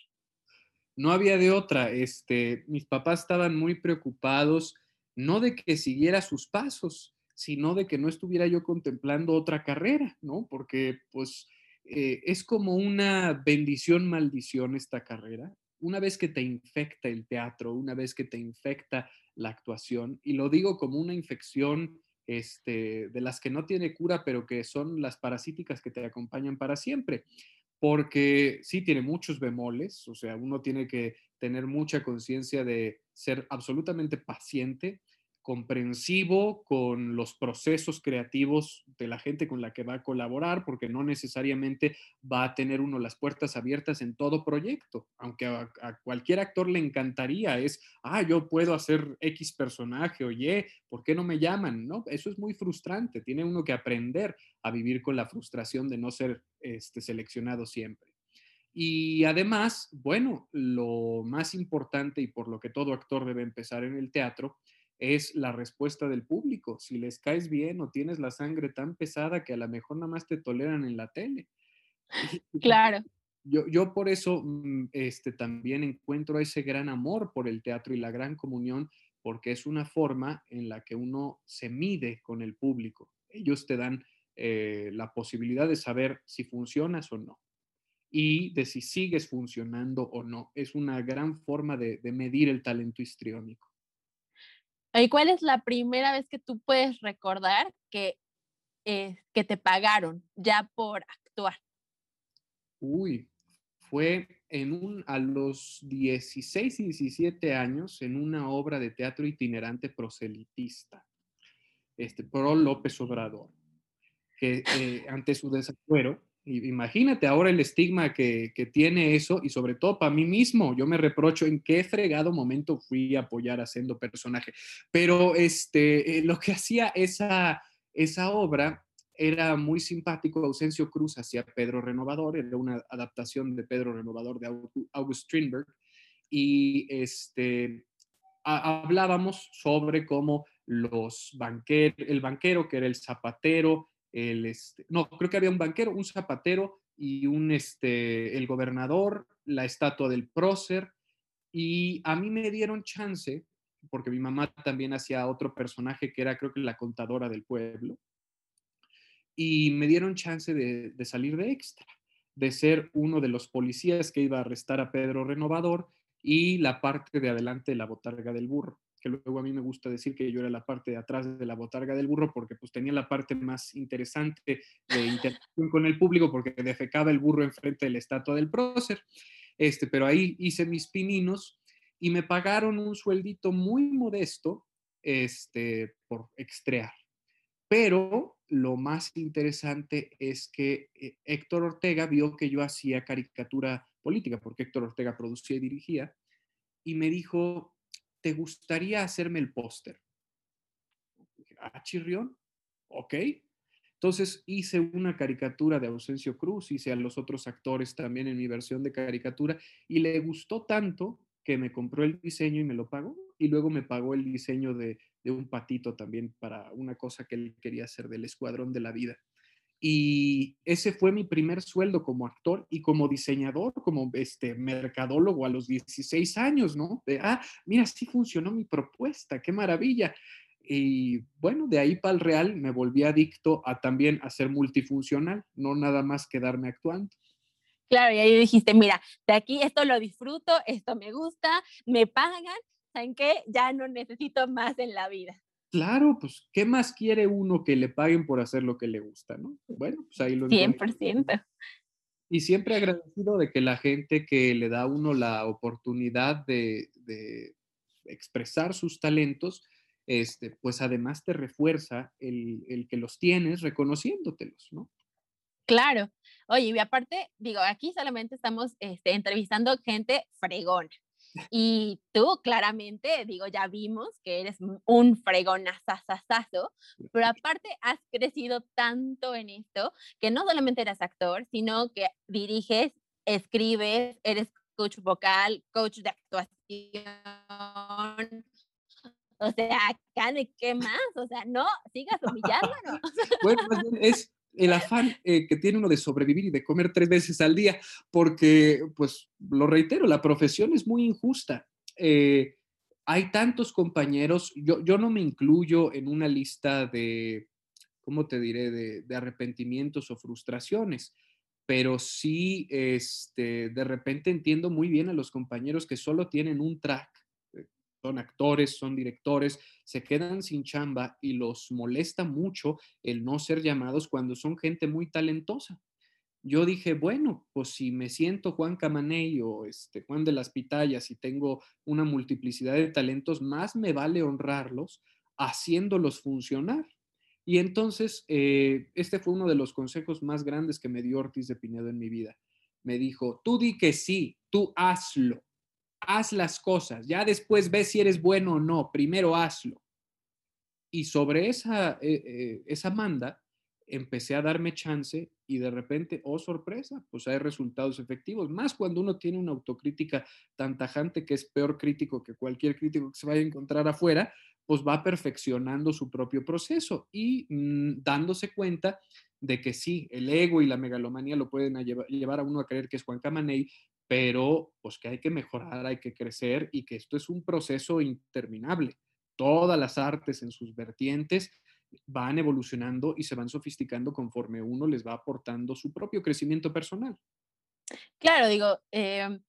no había de otra. Este, mis papás estaban muy preocupados, no de que siguiera sus pasos, sino de que no estuviera yo contemplando otra carrera, ¿no? Porque pues eh, es como una bendición, maldición esta carrera. Una vez que te infecta el teatro, una vez que te infecta la actuación, y lo digo como una infección este, de las que no tiene cura, pero que son las parasíticas que te acompañan para siempre porque sí tiene muchos bemoles, o sea, uno tiene que tener mucha conciencia de ser absolutamente paciente, comprensivo con los procesos creativos de la gente con la que va a colaborar, porque no necesariamente va a tener uno las puertas abiertas en todo proyecto, aunque a, cualquier actor le encantaría, es, ah, yo puedo hacer X personaje, oye, ¿por qué no me llaman? No, eso es muy frustrante, tiene uno que aprender a vivir con la frustración de no ser este, seleccionado siempre. Y además, bueno, lo más importante y por lo que todo actor debe empezar en el teatro es la respuesta del público. Si les caes bien o tienes la sangre tan pesada que a lo mejor nada más te toleran en la tele. Claro. Yo, yo por eso mm, este, también encuentro ese gran amor por el teatro y la gran comunión, porque es una forma en la que uno se mide con el público. Ellos te dan eh, la posibilidad de saber si funcionas o no y de si sigues funcionando o no. Es una gran forma de, de medir el talento histriónico. ¿Y cuál es la primera vez que tú puedes recordar que, eh, que te pagaron ya por actuar? Uy, fue en un, a los 16 y 17 años en una obra de teatro itinerante proselitista, este, pro López Obrador, que eh, ante su desafuero Imagínate ahora el estigma que, tiene eso y sobre todo para mí mismo, yo me reprocho en qué fregado momento fui a apoyar haciendo personaje. Pero este, eh, lo que hacía esa, esa obra era muy simpático. Ausencio Cruz hacía Pedro Renovador, era una adaptación de Pedro Renovador de August Strindberg. Y este, hablábamos sobre cómo los banqueros, el banquero que era el zapatero, este, no, creo que había un banquero, un zapatero y un, este, el gobernador, la estatua del prócer, y a mí me dieron chance, porque mi mamá también hacía otro personaje que era creo que la contadora del pueblo, y me dieron chance de, de salir de extra, de ser uno de los policías que iba a arrestar a Pedro Renovador y la parte de adelante de la botarga del burro que luego a mí me gusta decir que yo era la parte de atrás de la botarga del burro porque pues tenía la parte más interesante de interacción con el público porque defecaba el burro enfrente de la estatua del prócer. Este, pero ahí hice mis pininos y me pagaron un sueldito muy modesto este, por extrear. Pero lo más interesante es que eh, Héctor Ortega vio que yo hacía caricatura política, porque Héctor Ortega producía y dirigía, y me dijo, ¿te gustaría hacerme el póster? Ah, chirrión, ok. Entonces hice una caricatura de Ausencio Cruz, hice a los otros actores también en mi versión de caricatura y le gustó tanto que me compró el diseño y me lo pagó y luego me pagó el diseño de un patito también para una cosa que él quería hacer del Escuadrón de la Vida. Y ese fue mi primer sueldo como actor y como diseñador, como este mercadólogo a los 16 años, ¿no? De, ah, mira, sí funcionó mi propuesta, qué maravilla. Y bueno, de ahí para el real me volví adicto a también a ser multifuncional, no nada más quedarme actuando. Claro, y ahí dijiste, mira, de aquí esto lo disfruto, esto me gusta, me pagan, ¿saben qué? Ya no necesito más en la vida. Claro, pues, ¿qué más quiere uno que le paguen por hacer lo que le gusta, no? Bueno, pues ahí lo 100%. Y siempre agradecido de que la gente que le da a uno la oportunidad de, expresar sus talentos, este, pues además te refuerza el, el, que los tienes reconociéndotelos, ¿no? Claro. Oye, y aparte, digo, aquí solamente estamos este, entrevistando gente fregona. Y tú claramente, digo, ya vimos que eres un fregonazazazazo, pero (laughs) aparte has crecido tanto en esto que no solamente eres actor, sino que diriges, escribes, eres coach vocal, coach de actuación. O sea, acá de qué más, o sea, no sigas humillándonos. (laughs) bueno, es el afán eh, que tiene uno de sobrevivir y de comer tres veces al día, porque, pues, lo reitero, la profesión es muy injusta. Eh, hay tantos compañeros, yo, yo no me incluyo en una lista de, ¿cómo te diré?, de, de arrepentimientos o frustraciones, pero sí, este, de repente entiendo muy bien a los compañeros que solo tienen un track son actores, son directores, se quedan sin chamba y los molesta mucho el no ser llamados cuando son gente muy talentosa. Yo dije, bueno, pues si me siento Juan Camaney o este, Juan de las Pitayas y tengo una multiplicidad de talentos, más me vale honrarlos haciéndolos funcionar. Y entonces, eh, este fue uno de los consejos más grandes que me dio Ortiz de Pinedo en mi vida. Me dijo, tú di que sí, tú hazlo haz las cosas, ya después ves si eres bueno o no, primero hazlo. Y sobre esa, eh, eh, esa manda empecé a darme chance y de repente, oh sorpresa, pues hay resultados efectivos, más cuando uno tiene una autocrítica tan tajante que es peor crítico que cualquier crítico que se vaya a encontrar afuera, pues va perfeccionando su propio proceso y mm, dándose cuenta de que sí, el ego y la megalomanía lo pueden llevar, a uno a creer que es Juan Camaney, pero pues que hay que mejorar, hay que crecer y que esto es un proceso interminable. Todas las artes en sus vertientes van evolucionando y se van sofisticando conforme uno les va aportando su propio crecimiento personal. Claro, digo, eh,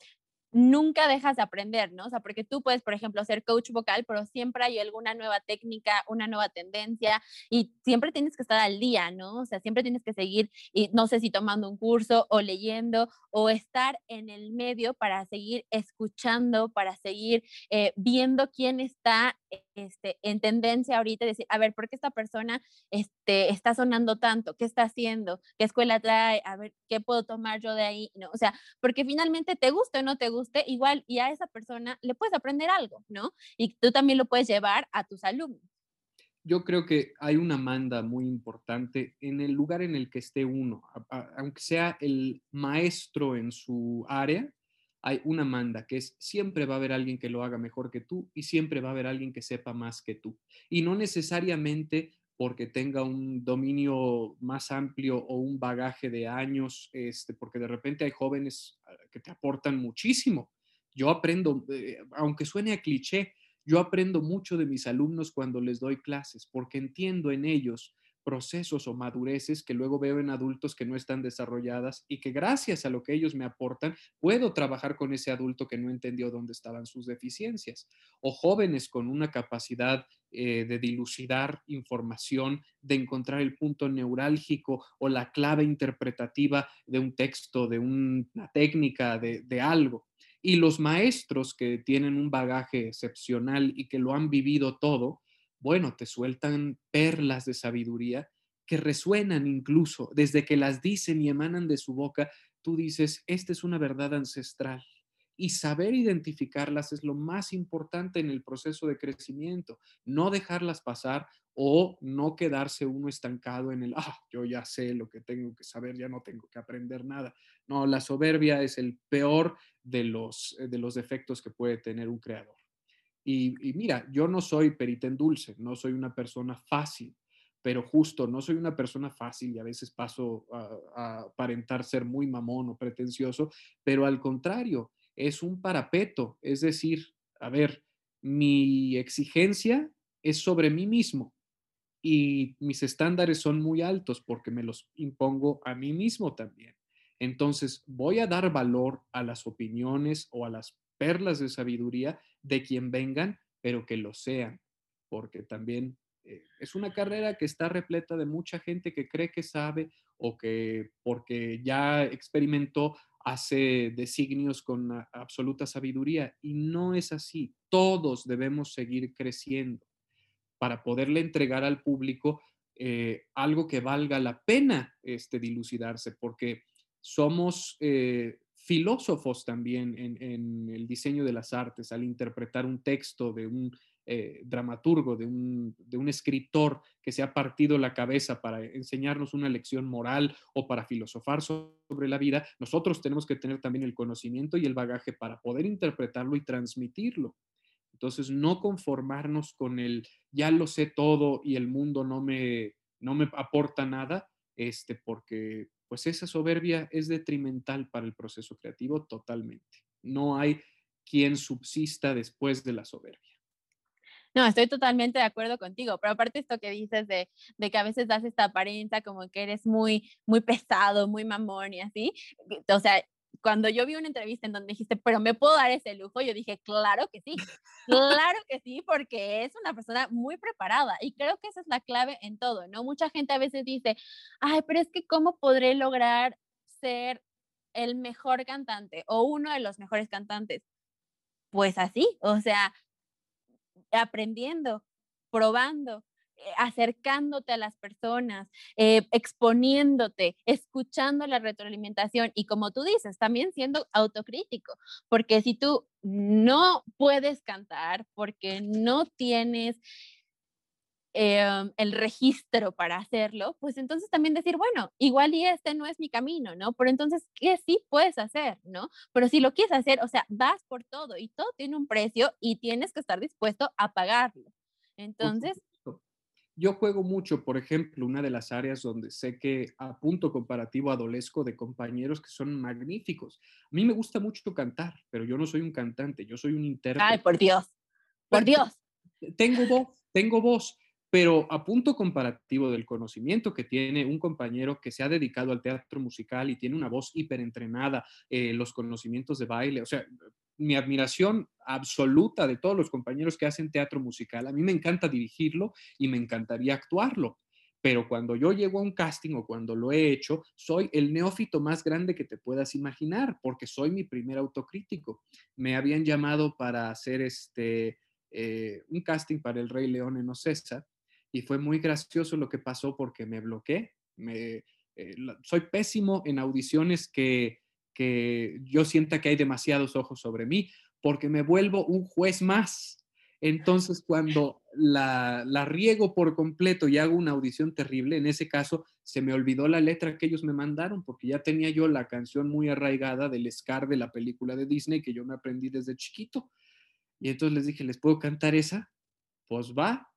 nunca dejas de aprender, ¿no? O sea, porque tú puedes, por ejemplo, ser coach vocal, pero siempre hay alguna nueva técnica, una nueva tendencia y siempre tienes que estar al día, ¿no? O sea, siempre tienes que seguir, y no sé si tomando un curso o leyendo o estar en el medio para seguir escuchando, para seguir eh, viendo quién está este, en tendencia ahorita, decir, a ver, ¿por qué esta persona este, está sonando tanto? ¿Qué está haciendo? ¿Qué escuela trae? A ver, ¿qué puedo tomar yo de ahí? ¿No? O sea, porque finalmente te guste o no te guste, igual y a esa persona le puedes aprender algo, ¿no? Y tú también lo puedes llevar a tus alumnos. Yo creo que hay una manda muy importante en el lugar en el que esté uno, aunque sea el maestro en su área, hay una manda que es siempre va a haber alguien que lo haga mejor que tú y siempre va a haber alguien que sepa más que tú. Y no necesariamente porque tenga un dominio más amplio o un bagaje de años, este, porque de repente hay jóvenes ah, que te aportan muchísimo. Yo aprendo, eh, aunque suene a cliché, yo aprendo mucho de mis alumnos cuando les doy clases, porque entiendo en ellos procesos o madureces que luego veo en adultos que no están desarrolladas y que gracias a lo que ellos me aportan, puedo trabajar con ese adulto que no entendió dónde estaban sus deficiencias. O jóvenes con una capacidad eh, de dilucidar información, de encontrar el punto neurálgico o la clave interpretativa de un texto, de una técnica, de, de algo. Y los maestros que tienen un bagaje excepcional y que lo han vivido todo, bueno, te sueltan perlas de sabiduría que resuenan incluso desde que las dicen y emanan de su boca, tú dices, esta es una verdad ancestral. Y saber identificarlas es lo más importante en el proceso de crecimiento, no dejarlas pasar o no quedarse uno estancado en el, ah, yo ya sé lo que tengo que saber, ya no tengo que aprender nada. No, la soberbia es el peor de los, de los defectos que puede tener un creador. Y, mira, yo no soy perita en dulce, no soy una persona fácil, pero justo no soy una persona fácil y a veces paso a, aparentar ser muy mamón o pretencioso, pero al contrario, es un parapeto, es decir, a ver, mi exigencia es sobre mí mismo y mis estándares son muy altos porque me los impongo a mí mismo también. Entonces, voy a dar valor a las opiniones o a las perlas de sabiduría de quien vengan, pero que lo sean, porque también eh, es una carrera que está repleta de mucha gente que cree que sabe o que porque ya experimentó hace designios con absoluta sabiduría y no es así. Todos debemos seguir creciendo para poderle entregar al público eh, algo que valga la pena este, dilucidarse, porque somos eh, filósofos también en, el diseño de las artes, al interpretar un texto de un eh, dramaturgo, de un, de un, escritor que se ha partido la cabeza para enseñarnos una lección moral o para filosofar sobre la vida, nosotros tenemos que tener también el conocimiento y el bagaje para poder interpretarlo y transmitirlo. Entonces, no conformarnos con el ya lo sé todo y el mundo no me, no me aporta nada, este, porque pues esa soberbia es detrimental para el proceso creativo totalmente. No hay quien subsista después de la soberbia. No, estoy totalmente de acuerdo contigo, pero aparte esto que dices de, de, que a veces das esta apariencia como que eres muy, muy pesado, muy mamón y así, o sea, cuando yo vi una entrevista en donde dijiste, pero me puedo dar ese lujo, yo dije, claro que sí, claro que sí, porque es una persona muy preparada y creo que esa es la clave en todo, ¿no? Mucha gente a veces dice, ay, pero es que ¿cómo podré lograr ser el mejor cantante o uno de los mejores cantantes? Pues así, o sea, aprendiendo, probando, acercándote a las personas, eh, exponiéndote, escuchando la retroalimentación y como tú dices, también siendo autocrítico, porque si tú no puedes cantar porque no tienes em, el registro para hacerlo, pues entonces también decir, bueno, igual y este no es mi camino, ¿no? Pero entonces, ¿qué sí puedes hacer, ¿no? Pero si lo quieres hacer, o sea, vas por todo y todo tiene un precio y tienes que estar dispuesto a pagarlo. Entonces, yo juego mucho, por ejemplo, una de las áreas donde sé que a punto comparativo adolesco de compañeros que son magníficos. A mí me gusta mucho cantar, pero yo no soy un cantante, yo soy un intérprete. Ay, por Dios, por Dios. Tengo voz, tengo voz, pero a punto comparativo del conocimiento que tiene un compañero que se ha dedicado al teatro musical y tiene una voz hiperentrenada, eh, los conocimientos de baile, o sea, mi admiración absoluta de todos los compañeros que hacen teatro musical. A mí me encanta dirigirlo y me encantaría actuarlo. Pero cuando yo llego a un casting o cuando lo he hecho, soy el neófito más grande que te puedas imaginar, porque soy mi primer autocrítico. Me habían llamado para hacer este, eh, un casting para El Rey León en Ocesa y fue muy gracioso lo que pasó porque me bloqueé. Me, eh, soy pésimo en audiciones que que yo sienta que hay demasiados ojos sobre mí, porque me vuelvo un juez más. Entonces, cuando la, riego por completo y hago una audición terrible, en ese caso se me olvidó la letra que ellos me mandaron, porque ya tenía yo la canción muy arraigada del Scar de la película de Disney que yo me aprendí desde chiquito. Y entonces les dije, ¿les puedo cantar esa? Pues va.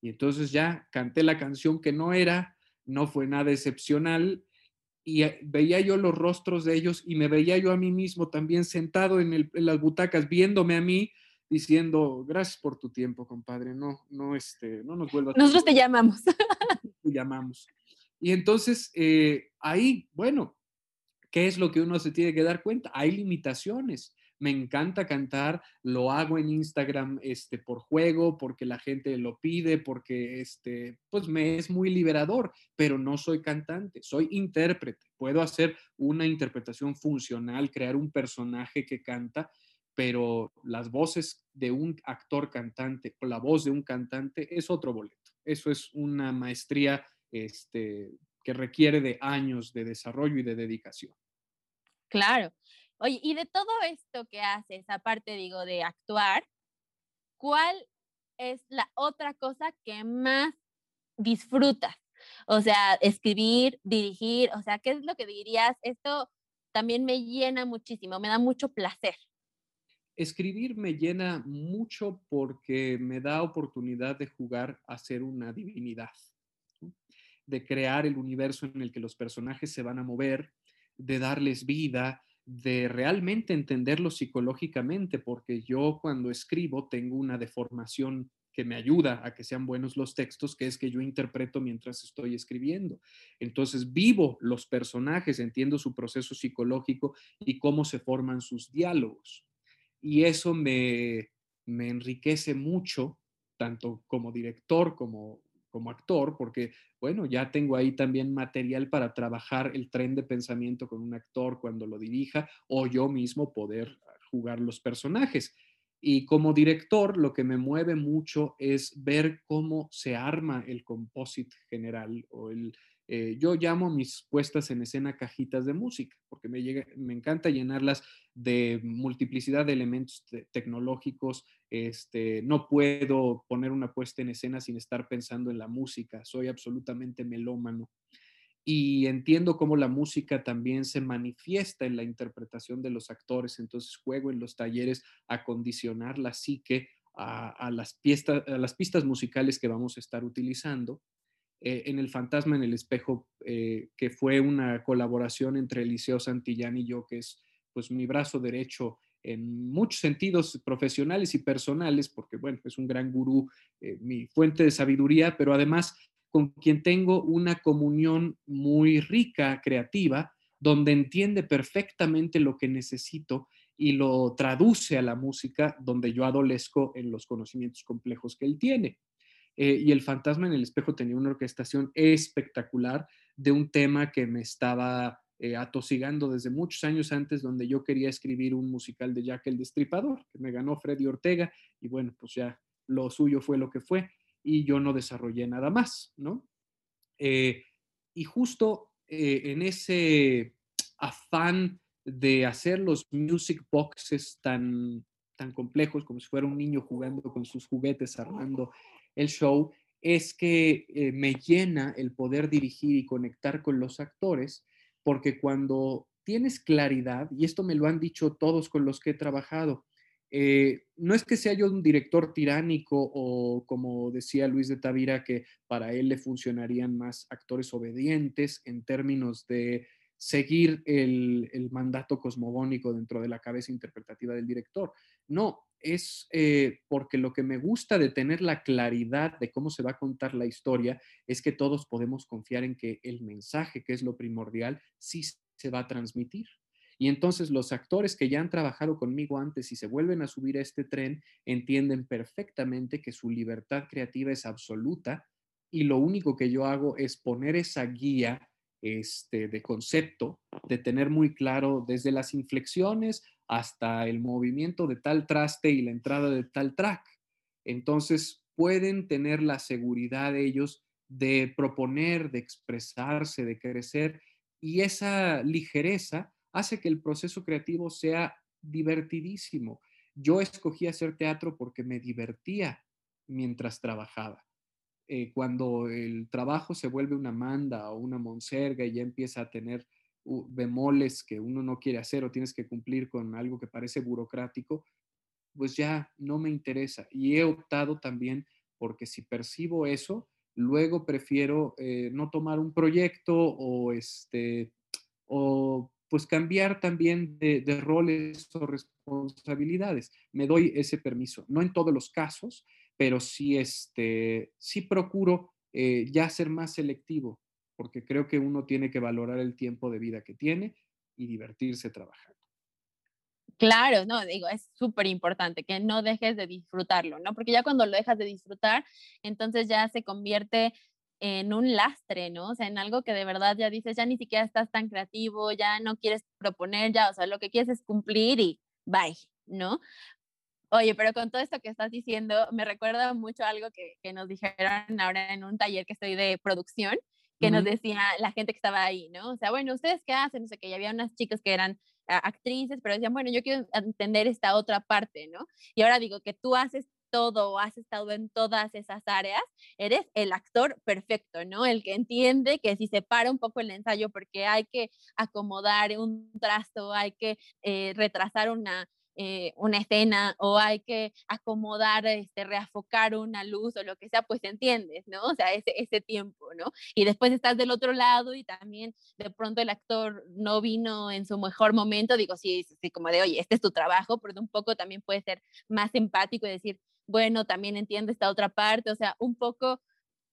Y entonces ya canté la canción que no era, no fue nada excepcional y eh, veía yo los rostros de ellos y me veía yo a mí mismo también sentado en, las butacas viéndome a mí diciendo, gracias por tu tiempo, compadre, no, no, este, no nos vuelvas. Nosotros te llamamos. (laughs) Te llamamos. Y entonces, eh, ahí, bueno, ¿qué es lo que uno se tiene que dar cuenta? Hay limitaciones me encanta cantar, lo hago en Instagram este, por juego, porque la gente lo pide, porque este, pues me es muy liberador, pero no soy cantante, soy intérprete. Puedo hacer una interpretación funcional, crear un personaje que canta, pero las voces de un actor cantante o la voz de un cantante es otro boleto. Eso es una maestría este, que requiere de años de desarrollo y de dedicación. Claro. Oye, y de todo esto que haces, aparte, digo, de actuar, ¿cuál es la otra cosa que más disfrutas? O sea, escribir, dirigir, o sea, ¿qué es lo que dirías? Esto también me llena muchísimo, me da mucho placer. Escribir me llena mucho porque me da oportunidad de jugar a ser una divinidad, de crear el universo en el que los personajes se van a mover, de darles vida, de realmente entenderlo psicológicamente, porque yo cuando escribo tengo una deformación que me ayuda a que sean buenos los textos, que es que yo interpreto mientras estoy escribiendo. Entonces vivo los personajes, entiendo su proceso psicológico y cómo se forman sus diálogos. Y eso me, me enriquece mucho, tanto como director como como actor, porque, bueno, ya tengo ahí también material para trabajar el tren de pensamiento con un actor cuando lo dirija o yo mismo poder jugar los personajes. Y como director, lo que me mueve mucho es ver cómo se arma el composite general o el, eh, yo llamo mis puestas en escena cajitas de música, porque me, llega, me encanta llenarlas de multiplicidad de elementos tecnológicos. Este, no puedo poner una puesta en escena sin estar pensando en la música, soy absolutamente melómano. Y entiendo cómo la música también se manifiesta en la interpretación de los actores, entonces juego en los talleres a condicionar la psique a, las, a las pistas musicales que vamos a estar utilizando eh, en El Fantasma en el Espejo, eh, que fue una colaboración entre Eliseo Santillán y yo, que es pues mi brazo derecho en muchos sentidos profesionales y personales, porque bueno, es un gran gurú, eh, mi fuente de sabiduría, pero además con quien tengo una comunión muy rica, creativa, donde entiende perfectamente lo que necesito y lo traduce a la música, donde yo adolezco en los conocimientos complejos que él tiene. Eh, y El fantasma en el espejo tenía una orquestación espectacular de un tema que me estaba eh, atosigando desde muchos años antes, donde yo quería escribir un musical de Jack el Destripador, que me ganó Freddy Ortega, y bueno, pues ya lo suyo fue lo que fue, y yo no desarrollé nada más, ¿no? Eh, y justo en ese afán de hacer los music boxes tan, tan complejos, como si fuera un niño jugando con sus juguetes, armando el show es que eh, me llena el poder dirigir y conectar con los actores, porque cuando tienes claridad, y esto me lo han dicho todos con los que he trabajado, eh, no es que sea yo un director tiránico o como decía Luis de Tavira, que para él le funcionarían más actores obedientes en términos de seguir el, el mandato cosmogónico dentro de la cabeza interpretativa del director. No, es eh, porque lo que me gusta de tener la claridad de cómo se va a contar la historia es que todos podemos confiar en que el mensaje, que es lo primordial, sí se va a transmitir. Y entonces los actores que ya han trabajado conmigo antes y se vuelven a subir a este tren entienden perfectamente que su libertad creativa es absoluta y lo único que yo hago es poner esa guía este, de concepto, de tener muy claro desde las inflexiones hasta el movimiento de tal traste y la entrada de tal track. Entonces pueden tener la seguridad de ellos de proponer, de expresarse, de crecer y esa ligereza hace que el proceso creativo sea divertidísimo. Yo escogí hacer teatro porque me divertía mientras trabajaba. Eh, cuando el trabajo se vuelve una manda o una monserga y ya empieza a tener bemoles que uno no quiere hacer o tienes que cumplir con algo que parece burocrático, pues ya no me interesa. Y he optado también porque si percibo eso, luego prefiero eh, no tomar un proyecto o este o pues cambiar también de, roles o responsabilidades. Me doy ese permiso. No en todos los casos, pero sí, este, sí procuro eh, ya ser más selectivo, porque creo que uno tiene que valorar el tiempo de vida que tiene y divertirse trabajando. Claro, no, digo, es súper importante que no dejes de disfrutarlo, ¿no? Porque ya cuando lo dejas de disfrutar, entonces ya se convierte en un lastre, ¿no? O sea, en algo que de verdad ya dices, ya ni siquiera estás tan creativo, ya no quieres proponer, ya, o sea, lo que quieres es cumplir y bye, ¿no? Oye, pero con todo esto que estás diciendo, me recuerda mucho algo que, que nos dijeron ahora en un taller que estoy de producción, que nos decía la gente que estaba ahí, ¿no? O sea, bueno, ¿ustedes qué hacen? No sé, que ya había unas chicas que eran actrices, pero decían, bueno, yo quiero entender esta otra parte, ¿no? Y ahora digo que tú haces todo o has estado en todas esas áreas, eres el actor perfecto, ¿no? El que entiende que si se para un poco el ensayo porque hay que acomodar un trasto, hay que eh, retrasar una, eh, una escena o hay que acomodar, este, reafocar una luz o lo que sea, pues entiendes, ¿no? O sea, ese, ese tiempo, ¿no? Y después estás del otro lado y también de pronto el actor no vino en su mejor momento, digo, sí, sí, como de, oye, este es tu trabajo, pero un poco también puede ser más empático y decir, bueno, también entiendo esta otra parte, o sea, un poco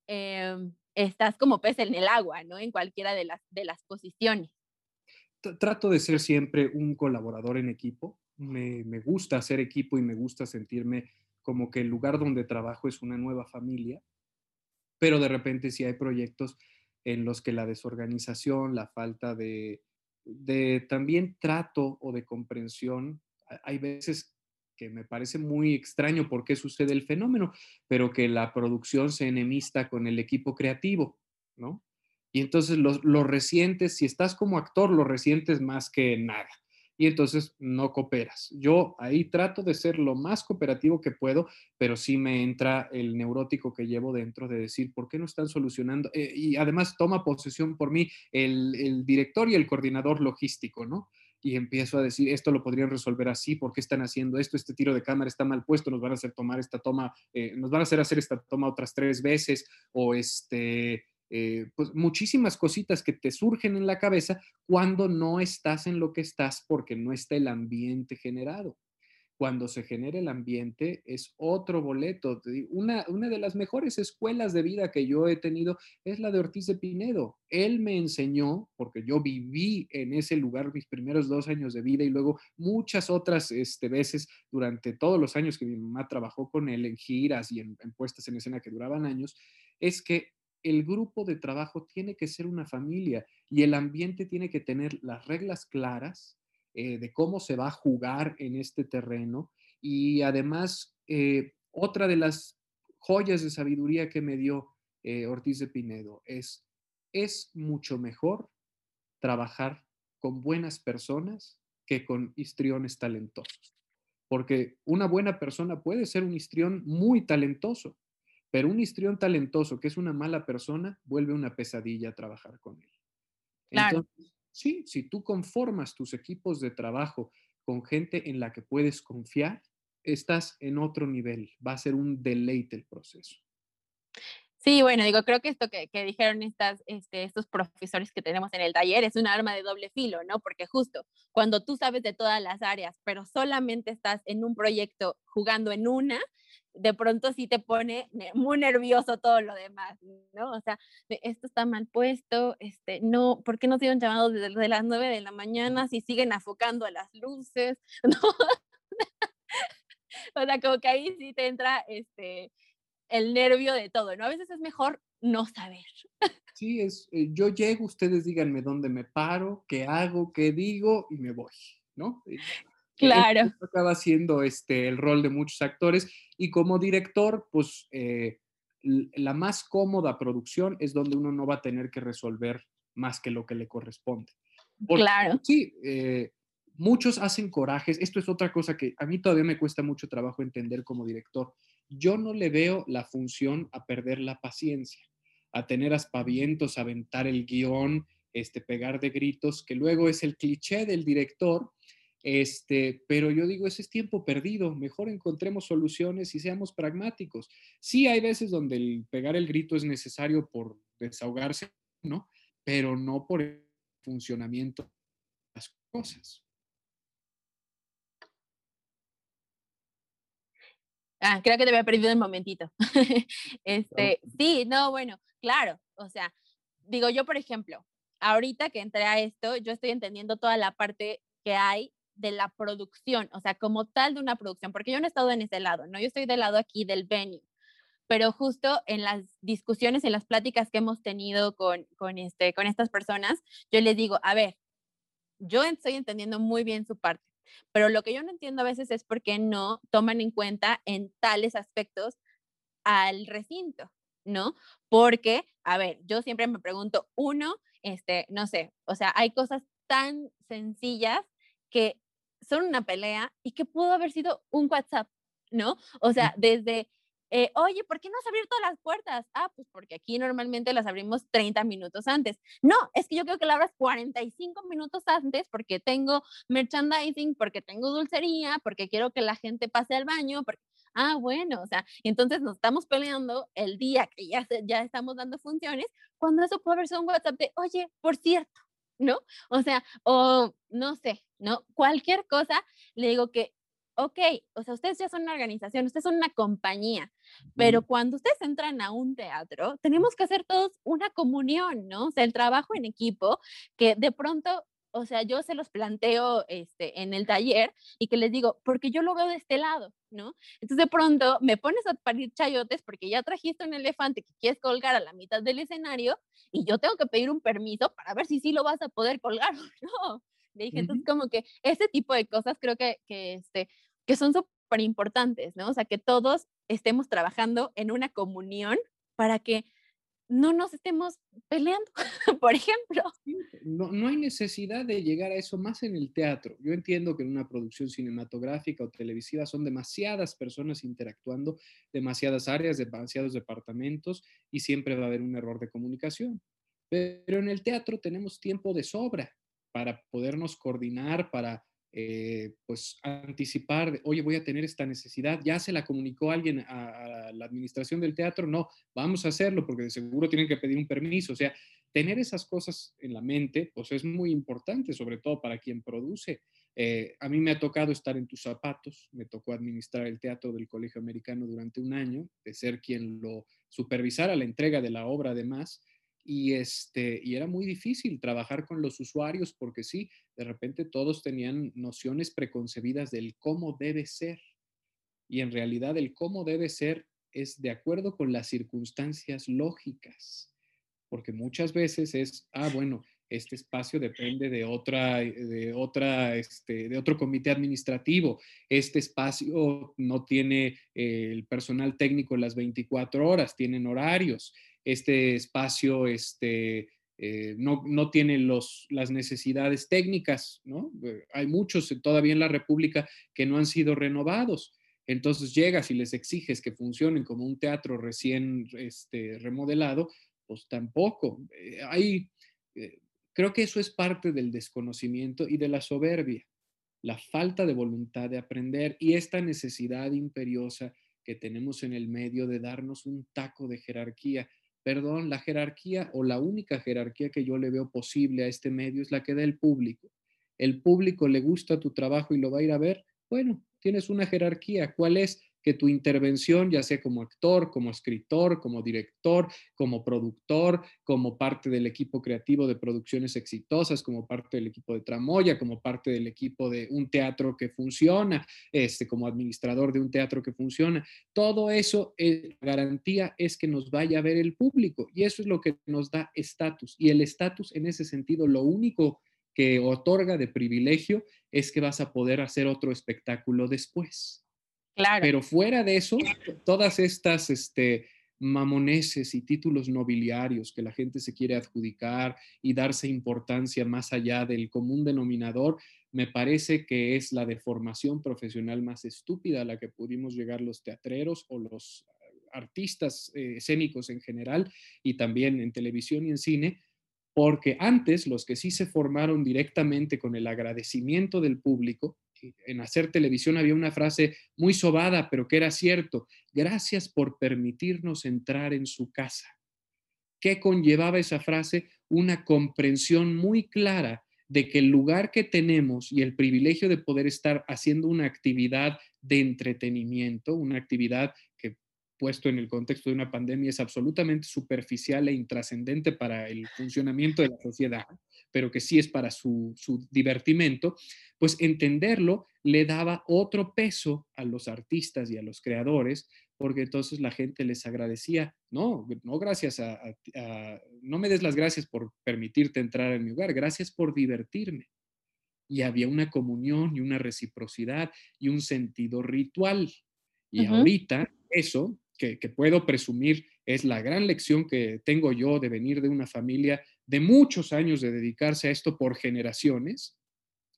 em, estás como pez en el agua, ¿no? En cualquiera de las, de las posiciones. Trato de ser siempre un colaborador en equipo me, gusta hacer equipo y me gusta sentirme como que el lugar donde trabajo es una nueva familia, pero de repente sí hay proyectos en los que la desorganización, la falta de, también trato o de comprensión, hay veces que me parece muy extraño por qué sucede el fenómeno, pero que la producción se enemista con el equipo creativo, ¿no? Y entonces lo, lo resientes, si estás como actor, lo resientes más que nada y entonces no cooperas. Yo ahí trato de ser lo más cooperativo que puedo, pero sí me entra el neurótico que llevo dentro de decir, ¿por qué no están solucionando? Eh, y además toma posesión por mí el, director y el coordinador logístico, ¿no? y empiezo a decir, esto lo podrían resolver así, ¿por qué están haciendo esto? Este tiro de cámara está mal puesto, nos van a hacer tomar esta toma, eh, nos van a hacer hacer esta toma otras tres veces, o este, eh, pues muchísimas cositas que te surgen en la cabeza cuando no estás en lo que estás porque no está el ambiente generado. Cuando se genera el ambiente es otro boleto. Una, una de las mejores escuelas de vida que yo he tenido es la de Ortiz de Pinedo. Él me enseñó, porque yo viví en ese lugar mis primeros dos años de vida y luego muchas otras este, veces durante todos los años que mi mamá trabajó con él en giras y en puestas en escena que duraban años, es que el grupo de trabajo tiene que ser una familia y el ambiente tiene que tener las reglas claras eh, de cómo se va a jugar en este terreno. Y además, eh, otra de las joyas de sabiduría que me dio eh, Ortiz de Pinedo es, es mucho mejor trabajar con buenas personas que con histriones talentosos. Porque una buena persona puede ser un histrión muy talentoso, pero un histrión talentoso que es una mala persona vuelve una pesadilla trabajar con él. Claro. Entonces, sí, si tú conformas tus equipos de trabajo con gente en la que puedes confiar, estás en otro nivel. Va a ser un deleite el proceso. Sí, bueno, digo, creo que esto que, dijeron estas, este, estos profesores que tenemos en el taller es un arma de doble filo, ¿no? Porque justo cuando tú sabes de todas las áreas, pero solamente estás en un proyecto jugando en una, de pronto sí te pone muy nervioso todo lo demás, ¿no? O sea, esto está mal puesto, este, no, ¿por qué no siguen llamados desde, las 9 de la mañana si siguen afocando a las luces? (laughs) ¿No? o sea, como que ahí sí te entra este, el nervio de todo, ¿no? A veces es mejor no saber. Sí, es, eh, yo llego, ustedes díganme dónde me paro, qué hago, qué digo y me voy, ¿no? Claro. acaba siendo este, el rol de muchos actores y como director, pues eh, la más cómoda producción es donde uno no va a tener que resolver más que lo que le corresponde. claro. Sí, eh, muchos hacen corajes. Esto es otra cosa que a mí todavía me cuesta mucho trabajo entender como director. Yo no le veo la función a perder la paciencia, a tener aspavientos, a aventar el guion, este, pegar de gritos, que luego es el cliché del director este, pero yo digo, ese es tiempo perdido, mejor encontremos soluciones y seamos pragmáticos. Sí hay veces donde el pegar el grito es necesario por desahogarse, ¿no? Pero no por el funcionamiento de las cosas. Ah, creo que te había perdido un momentito. (laughs) este, sí, no, bueno, claro, o sea, digo yo, por ejemplo, ahorita que entré a esto, yo estoy entendiendo toda la parte que hay de la producción, o sea, como tal de una producción, porque yo no he estado en ese lado, ¿no? Yo estoy del lado aquí del venue, pero justo en las discusiones, en las pláticas que hemos tenido con, con, este, con estas personas, yo les digo, a ver, yo estoy entendiendo muy bien su parte, pero lo que yo no entiendo a veces es por qué no toman en cuenta en tales aspectos al recinto, ¿no? Porque, a ver, yo siempre me pregunto, uno, este, no sé, o sea, hay cosas tan sencillas que son una pelea y que pudo haber sido un WhatsApp, ¿no? O sea, desde, eh, oye, ¿por qué no has abierto las puertas? Ah, pues porque aquí normalmente las abrimos 30 minutos antes. No, es que yo creo que la abras 45 minutos antes porque tengo merchandising, porque tengo dulcería, porque quiero que la gente pase al baño, porque ah, bueno, o sea, entonces nos estamos peleando el día que ya, ya estamos dando funciones, cuando eso puede haber sido un WhatsApp de, oye, por cierto, ¿no? O sea, o no sé, ¿no? Cualquier cosa, le digo que, ok, o sea, ustedes ya son una organización, ustedes son una compañía, pero cuando ustedes entran a un teatro, tenemos que hacer todos una comunión, ¿no? O sea, el trabajo en equipo, que de pronto o sea, yo se los planteo este, en el taller y que les digo, porque yo lo veo de este lado, ¿no? Entonces de pronto me pones a parir chayotes porque ya trajiste un elefante que quieres colgar a la mitad del escenario y yo tengo que pedir un permiso para ver si sí lo vas a poder colgar (laughs) o no. Le dije, entonces como que ese tipo de cosas creo que, que, este, que son súper importantes, ¿no? O sea, que todos estemos trabajando en una comunión para que no nos estemos peleando, (laughs) por ejemplo. No, no, hay necesidad de llegar a eso más en el teatro. Yo entiendo que en una producción cinematográfica o televisiva son demasiadas personas interactuando, demasiadas áreas, demasiados departamentos y siempre va a haber un error de comunicación. Pero en el teatro tenemos tiempo de sobra para podernos coordinar, para eh, pues anticipar, oye, voy a tener esta necesidad, ya se la comunicó alguien a, la administración del teatro, no, vamos a hacerlo porque de seguro tienen que pedir un permiso, o sea, tener esas cosas en la mente, pues es muy importante, sobre todo para quien produce. Eh, a mí me ha tocado estar en tus zapatos, me tocó administrar el teatro del Colegio Americano durante un año, de ser quien lo supervisara la entrega de la obra además, y, este, y era muy difícil trabajar con los usuarios porque sí, de repente todos tenían nociones preconcebidas del cómo debe ser. Y en realidad el cómo debe ser es de acuerdo con las circunstancias lógicas, porque muchas veces es, ah, bueno, este espacio depende de otra, de otra, este, de otro comité administrativo. Este espacio no tiene eh, el personal técnico las 24 horas, tienen horarios este espacio este, eh, no, no, tiene los, las necesidades técnicas, ¿no? Eh, hay muchos todavía en la República que no han sido renovados. Entonces llegas y les exiges que funcionen como un teatro recién este, remodelado, pues tampoco. Eh, hay, creo que eso es parte del desconocimiento y de la soberbia, la falta de voluntad de aprender y esta necesidad imperiosa que tenemos en el medio de darnos un taco de jerarquía perdón, la jerarquía o la única jerarquía que yo le veo posible a este medio es la que da el público. El público le gusta tu trabajo y lo va a ir a ver. Bueno, tienes una jerarquía. ¿Cuál es? Que tu intervención, ya sea como actor, como escritor, como director, como productor, como parte del equipo creativo de producciones exitosas, como parte del equipo de Tramoya, como parte del equipo de un teatro que funciona, este, como administrador de un teatro que funciona, todo eso, eh, la garantía es que nos vaya a ver el público y eso es lo que nos da estatus. Y el estatus en ese sentido, lo único que otorga de privilegio es que vas a poder hacer otro espectáculo después. Pero fuera de eso, todas estas este, mamoneses y títulos nobiliarios que la gente se quiere adjudicar y darse importancia más allá del común denominador, me parece que es la deformación profesional más estúpida a la que pudimos llegar los teatreros o los artistas eh, escénicos en general y también en televisión y en cine, porque antes los que sí se formaron directamente con el agradecimiento del público, en hacer televisión había una frase muy sobada, pero que era cierto, gracias por permitirnos entrar en su casa. ¿Qué conllevaba esa frase? Una comprensión muy clara de que el lugar que tenemos y el privilegio de poder estar haciendo una actividad de entretenimiento, una actividad puesto en el contexto de una pandemia es absolutamente superficial e intrascendente para el funcionamiento de la sociedad, pero que sí es para su, su divertimento, pues entenderlo le daba otro peso a los artistas y a los creadores, porque entonces la gente les agradecía, no, no gracias a, no me des las gracias por permitirte entrar en mi hogar, gracias por divertirme. Y había una comunión y una reciprocidad y un sentido ritual. Y ahorita eso, que, puedo presumir, es la gran lección que tengo yo de venir de una familia de muchos años de dedicarse a esto por generaciones,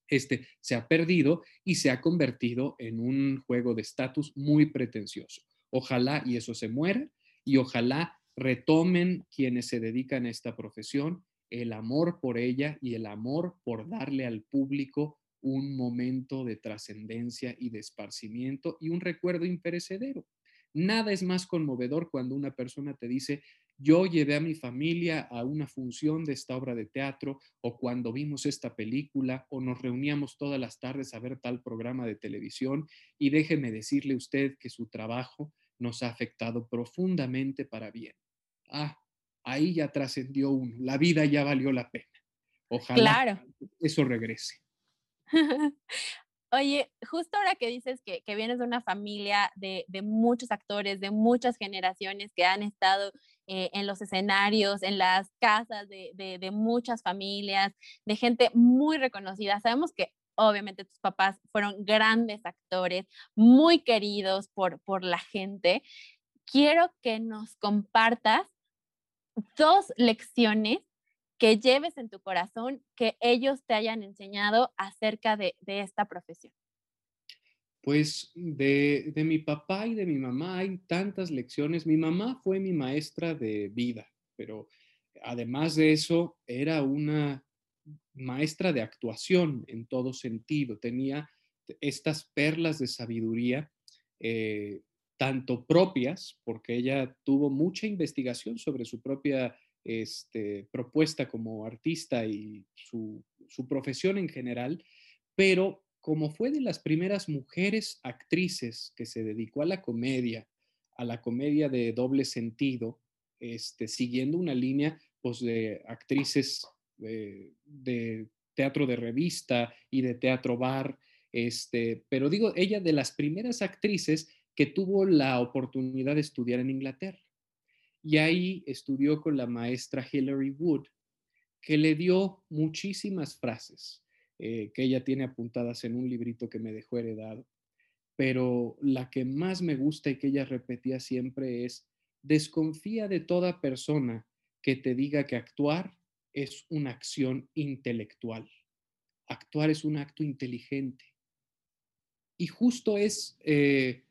este, se ha perdido y se ha convertido en un juego de estatus muy pretencioso. Ojalá y eso se muera y ojalá retomen quienes se dedican a esta profesión el amor por ella y el amor por darle al público un momento de trascendencia y de esparcimiento y un recuerdo imperecedero. Nada es más conmovedor cuando una persona te dice, yo llevé a mi familia a una función de esta obra de teatro o cuando vimos esta película o nos reuníamos todas las tardes a ver tal programa de televisión y déjeme decirle usted que su trabajo nos ha afectado profundamente para bien. Ah, ahí ya trascendió uno, la vida ya valió la pena. Ojalá eso regrese. (laughs) (laughs) Oye, justo ahora que dices que, vienes de una familia de, muchos actores, de muchas generaciones que han estado eh, en los escenarios, en las casas de, de, muchas familias, de gente muy reconocida. Sabemos que obviamente tus papás fueron grandes actores, muy queridos por, por la gente. Quiero que nos compartas dos lecciones que lleves en tu corazón, que ellos te hayan enseñado acerca de, esta profesión? Pues de, mi papá y de mi mamá hay tantas lecciones. Mi mamá fue mi maestra de vida, pero además de eso era una maestra de actuación en todo sentido. Tenía estas perlas de sabiduría, eh, tanto propias, porque ella tuvo mucha investigación sobre su propia este, propuesta como artista y su, profesión en general, pero como fue de las primeras mujeres actrices que se dedicó a la comedia, a la comedia de doble sentido, este, siguiendo una línea pues, de actrices eh, de teatro de revista y de teatro bar, este, pero digo, ella de las primeras actrices que tuvo la oportunidad de estudiar en Inglaterra y ahí estudió con la maestra Hilary Wood, que le dio muchísimas frases eh, que ella tiene apuntadas en un librito que me dejó heredado. Pero la que más me gusta y que ella repetía siempre es, desconfía de toda persona que te diga que actuar es una acción intelectual. Actuar es un acto inteligente. Y justo es eh,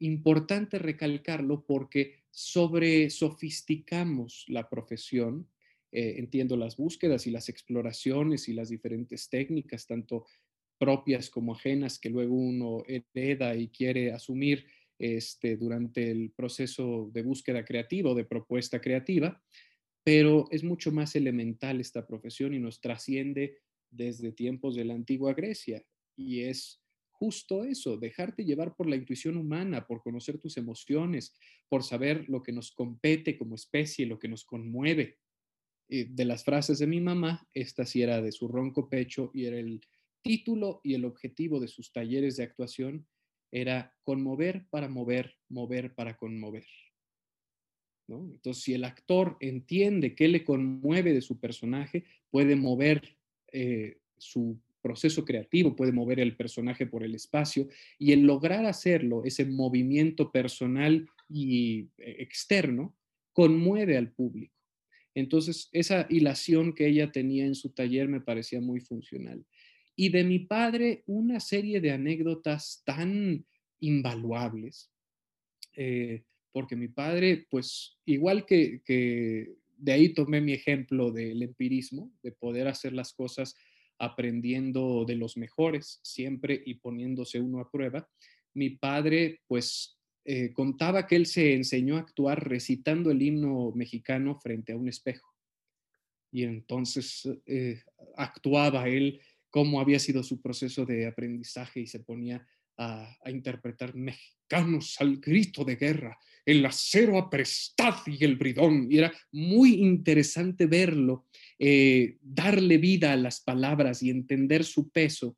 importante recalcarlo porque sobre sofisticamos la profesión. Eh, entiendo las búsquedas y las exploraciones y las diferentes técnicas, tanto propias como ajenas, que luego uno hereda y quiere asumir este, durante el proceso de búsqueda creativa o de propuesta creativa, pero es mucho más elemental esta profesión y nos trasciende desde tiempos de la antigua Grecia y es justo eso, dejarte llevar por la intuición humana, por conocer tus emociones, por saber lo que nos compete como especie, lo que nos conmueve. Eh, de las frases de mi mamá, esta sí era de su ronco pecho y era el título y el objetivo de sus talleres de actuación, era conmover para mover, mover para conmover. Entonces, si el actor entiende qué le conmueve de su personaje, puede mover eh, su proceso creativo, puede mover el personaje por el espacio y el lograr hacerlo, ese movimiento personal y eh, externo, conmueve al público. Entonces, esa hilación que ella tenía en su taller me parecía muy funcional. Y de mi padre, una serie de anécdotas tan invaluables, eh, porque mi padre, pues igual que, que de ahí tomé mi ejemplo del empirismo, de poder hacer las cosas aprendiendo de los mejores siempre y poniéndose uno a prueba. Mi padre, pues, eh, contaba que él se enseñó a actuar recitando el himno mexicano frente a un espejo. y entonces eh, actuaba él cómo había sido su proceso de aprendizaje y se ponía a, interpretar mexicanos al grito de guerra, el acero aprestad y el bridón. Y era muy interesante verlo, eh, darle vida a las palabras y entender su peso.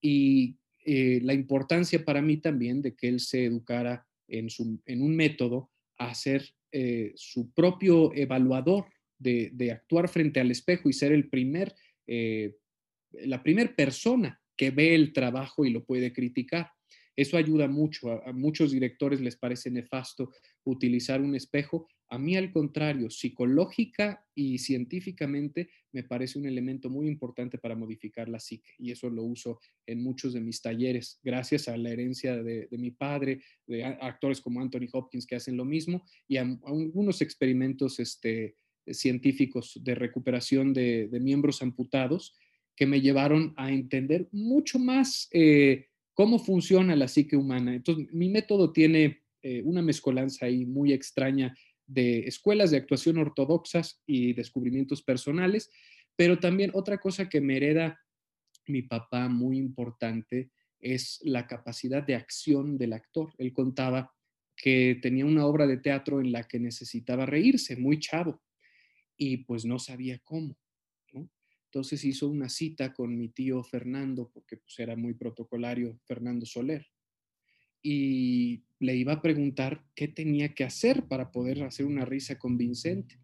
Y eh, la importancia para mí también de que él se educara en, en un método a ser eh, su propio evaluador, de, actuar frente al espejo y ser el primer, la primera persona que ve el trabajo y lo puede criticar. Eso ayuda mucho. A, muchos directores les parece nefasto utilizar un espejo. A mí, al contrario, psicológica y científicamente me parece un elemento muy importante para modificar la psique. Y eso lo uso en muchos de mis talleres, gracias a la herencia de, mi padre, de actores como Anthony Hopkins que hacen lo mismo, y a, algunos experimentos este, científicos de recuperación de, miembros amputados que me llevaron a entender mucho más. Eh, cómo funciona la psique humana. Entonces, mi método tiene eh, una mezcolanza ahí muy extraña de escuelas de actuación ortodoxas y descubrimientos personales, pero también otra cosa que me hereda mi papá muy importante es la capacidad de acción del actor. Él contaba que tenía una obra de teatro en la que necesitaba reírse, muy chavo, y pues no sabía cómo. Entonces hizo una cita con mi tío Fernando, porque pues, era muy protocolario, Fernando Soler, y le iba a preguntar qué tenía que hacer para poder hacer una risa convincente.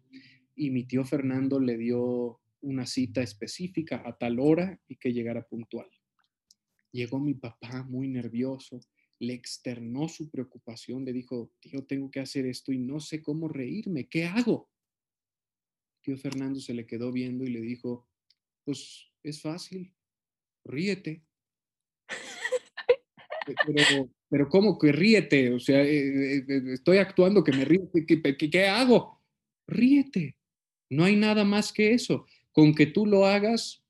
Y mi tío Fernando le dio una cita específica a tal hora y que llegara puntual. Llegó mi papá muy nervioso, le externó su preocupación, le dijo, tío, tengo que hacer esto y no sé cómo reírme, ¿qué hago? Tío Fernando se le quedó viendo y le dijo, pues es fácil, ríete. (laughs) Pero, pero ¿cómo que ríete? O sea, eh, eh, eh, estoy actuando que me río. ¿Qué, qué, hago? Ríete. No hay nada más que eso. Con que tú lo hagas,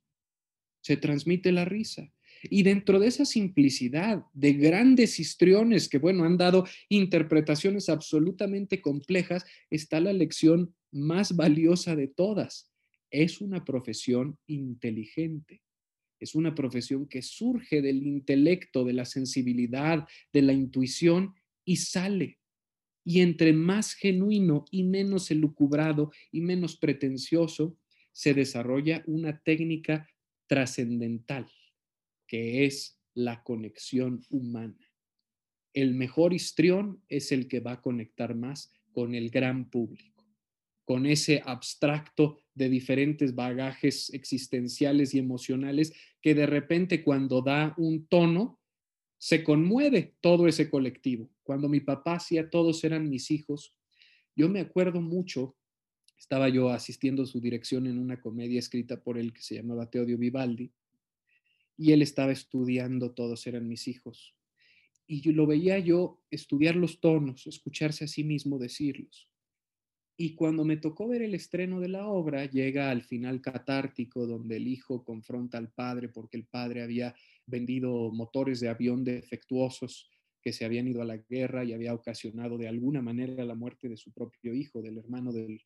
se transmite la risa. Y dentro de esa simplicidad de grandes histriones que, bueno, han dado interpretaciones absolutamente complejas, está la lección más valiosa de todas es una profesión inteligente. Es una profesión que surge del intelecto, de la sensibilidad, de la intuición y sale. Y entre más genuino y menos elucubrado y menos pretencioso, se desarrolla una técnica trascendental, que es la conexión humana. El mejor histrión es el que va a conectar más con el gran público, con ese abstracto de diferentes bagajes existenciales y emocionales que de repente cuando da un tono, se conmueve todo ese colectivo. Cuando mi papá hacía todos eran mis hijos, yo me acuerdo mucho, estaba yo asistiendo a su dirección en una comedia escrita por él que se llamaba Teodio Vivaldi, y él estaba estudiando todos eran mis hijos. Y yo lo veía yo estudiar los tonos, escucharse a sí mismo decirlos. Y cuando me tocó ver el estreno de la obra, llega al final catártico donde el hijo confronta al padre porque el padre había vendido motores de avión defectuosos que se habían ido a la guerra y había ocasionado de alguna manera la muerte de su propio hijo, del hermano del,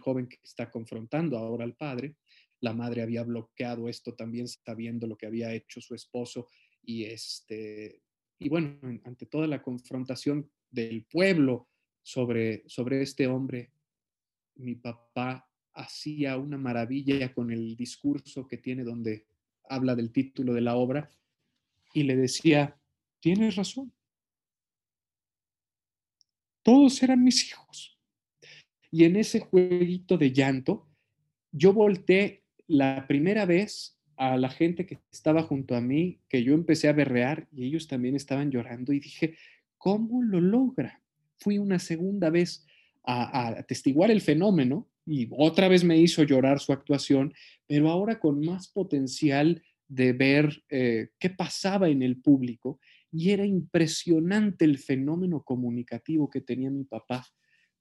joven que está confrontando ahora al padre. La madre había bloqueado esto también sabiendo lo que había hecho su esposo y este y bueno, ante toda la confrontación del pueblo sobre, sobre este hombre mi papá hacía una maravilla con el discurso que tiene donde habla del título de la obra y le decía, tienes razón, todos eran mis hijos. Y en ese jueguito de llanto, yo volteé la primera vez a la gente que estaba junto a mí, que yo empecé a berrear y ellos también estaban llorando y dije, ¿cómo lo logra? Fui una segunda vez a, atestiguar el fenómeno y otra vez me hizo llorar su actuación, pero ahora con más potencial de ver eh, qué pasaba en el público y era impresionante el fenómeno comunicativo que tenía mi papá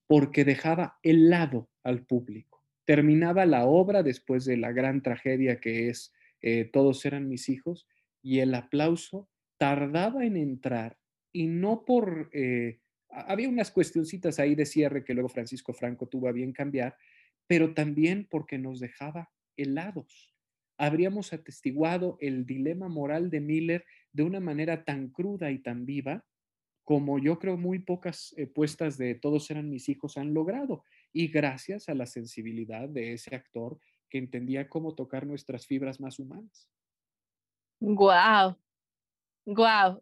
porque dejaba helado al público. Terminaba la obra después de la gran tragedia que es eh, Todos eran mis hijos y el aplauso tardaba en entrar y no por eh, había unas cuestioncitas ahí de cierre que luego Francisco Franco tuvo a bien cambiar, pero también porque nos dejaba helados. Habríamos atestiguado el dilema moral de Miller de una manera tan cruda y tan viva como yo creo muy pocas eh, puestas de Todos eran mis hijos han logrado. Y gracias a la sensibilidad de ese actor que entendía cómo tocar nuestras fibras más humanas. Guau, guau.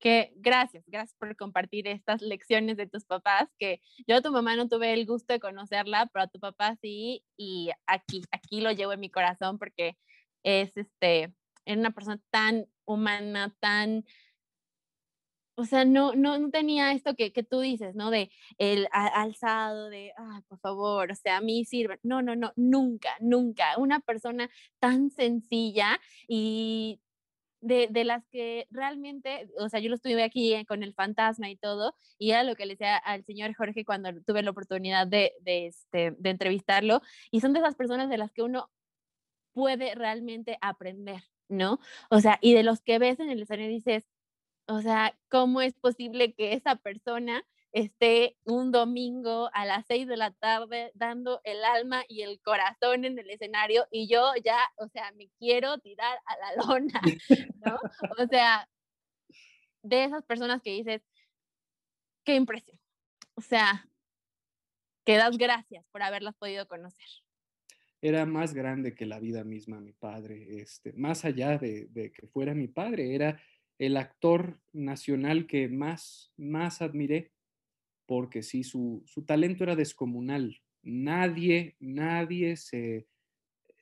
Que gracias, gracias por compartir estas lecciones de tus papás, que yo a tu mamá no tuve el gusto de conocerla, pero a tu papá sí, y aquí, aquí lo llevo en mi corazón porque es este, era una persona tan humana, tan o sea, no, no, no tenía esto que, que, tú dices, ¿no? De el alzado, de, ay, por favor, o sea, a mí sirve. No, no, no, nunca, nunca. Una persona tan sencilla y de, de, las que realmente, o sea, yo lo estuve aquí eh, con el fantasma y todo, y era lo que le decía al señor Jorge cuando tuve la oportunidad de, de, este, de entrevistarlo, y son de esas personas de las que uno puede realmente aprender, ¿no? O sea, y de los que ves en el escenario dices, o sea, ¿cómo es posible que esa persona esté un domingo a las seis de la tarde dando el alma y el corazón en el escenario y yo ya, o sea, me quiero tirar a la (laughs) lona, ¿no? O sea, de esas personas que dices, qué impresión. O sea, que das gracias por haberlas podido conocer. Era más grande que la vida misma, mi padre. Este, más allá de, de que fuera mi padre, era el actor nacional que más, más admiré, porque sí, su, talento era descomunal. Nadie, nadie se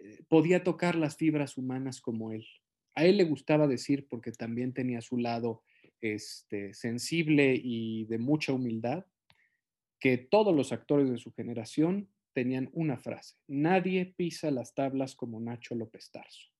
eh, podía tocar las fibras humanas como él. A él le gustaba decir, porque también tenía su lado este, sensible y de mucha humildad, que todos los actores de su generación tenían una frase, nadie pisa las tablas como Nacho López Tarso.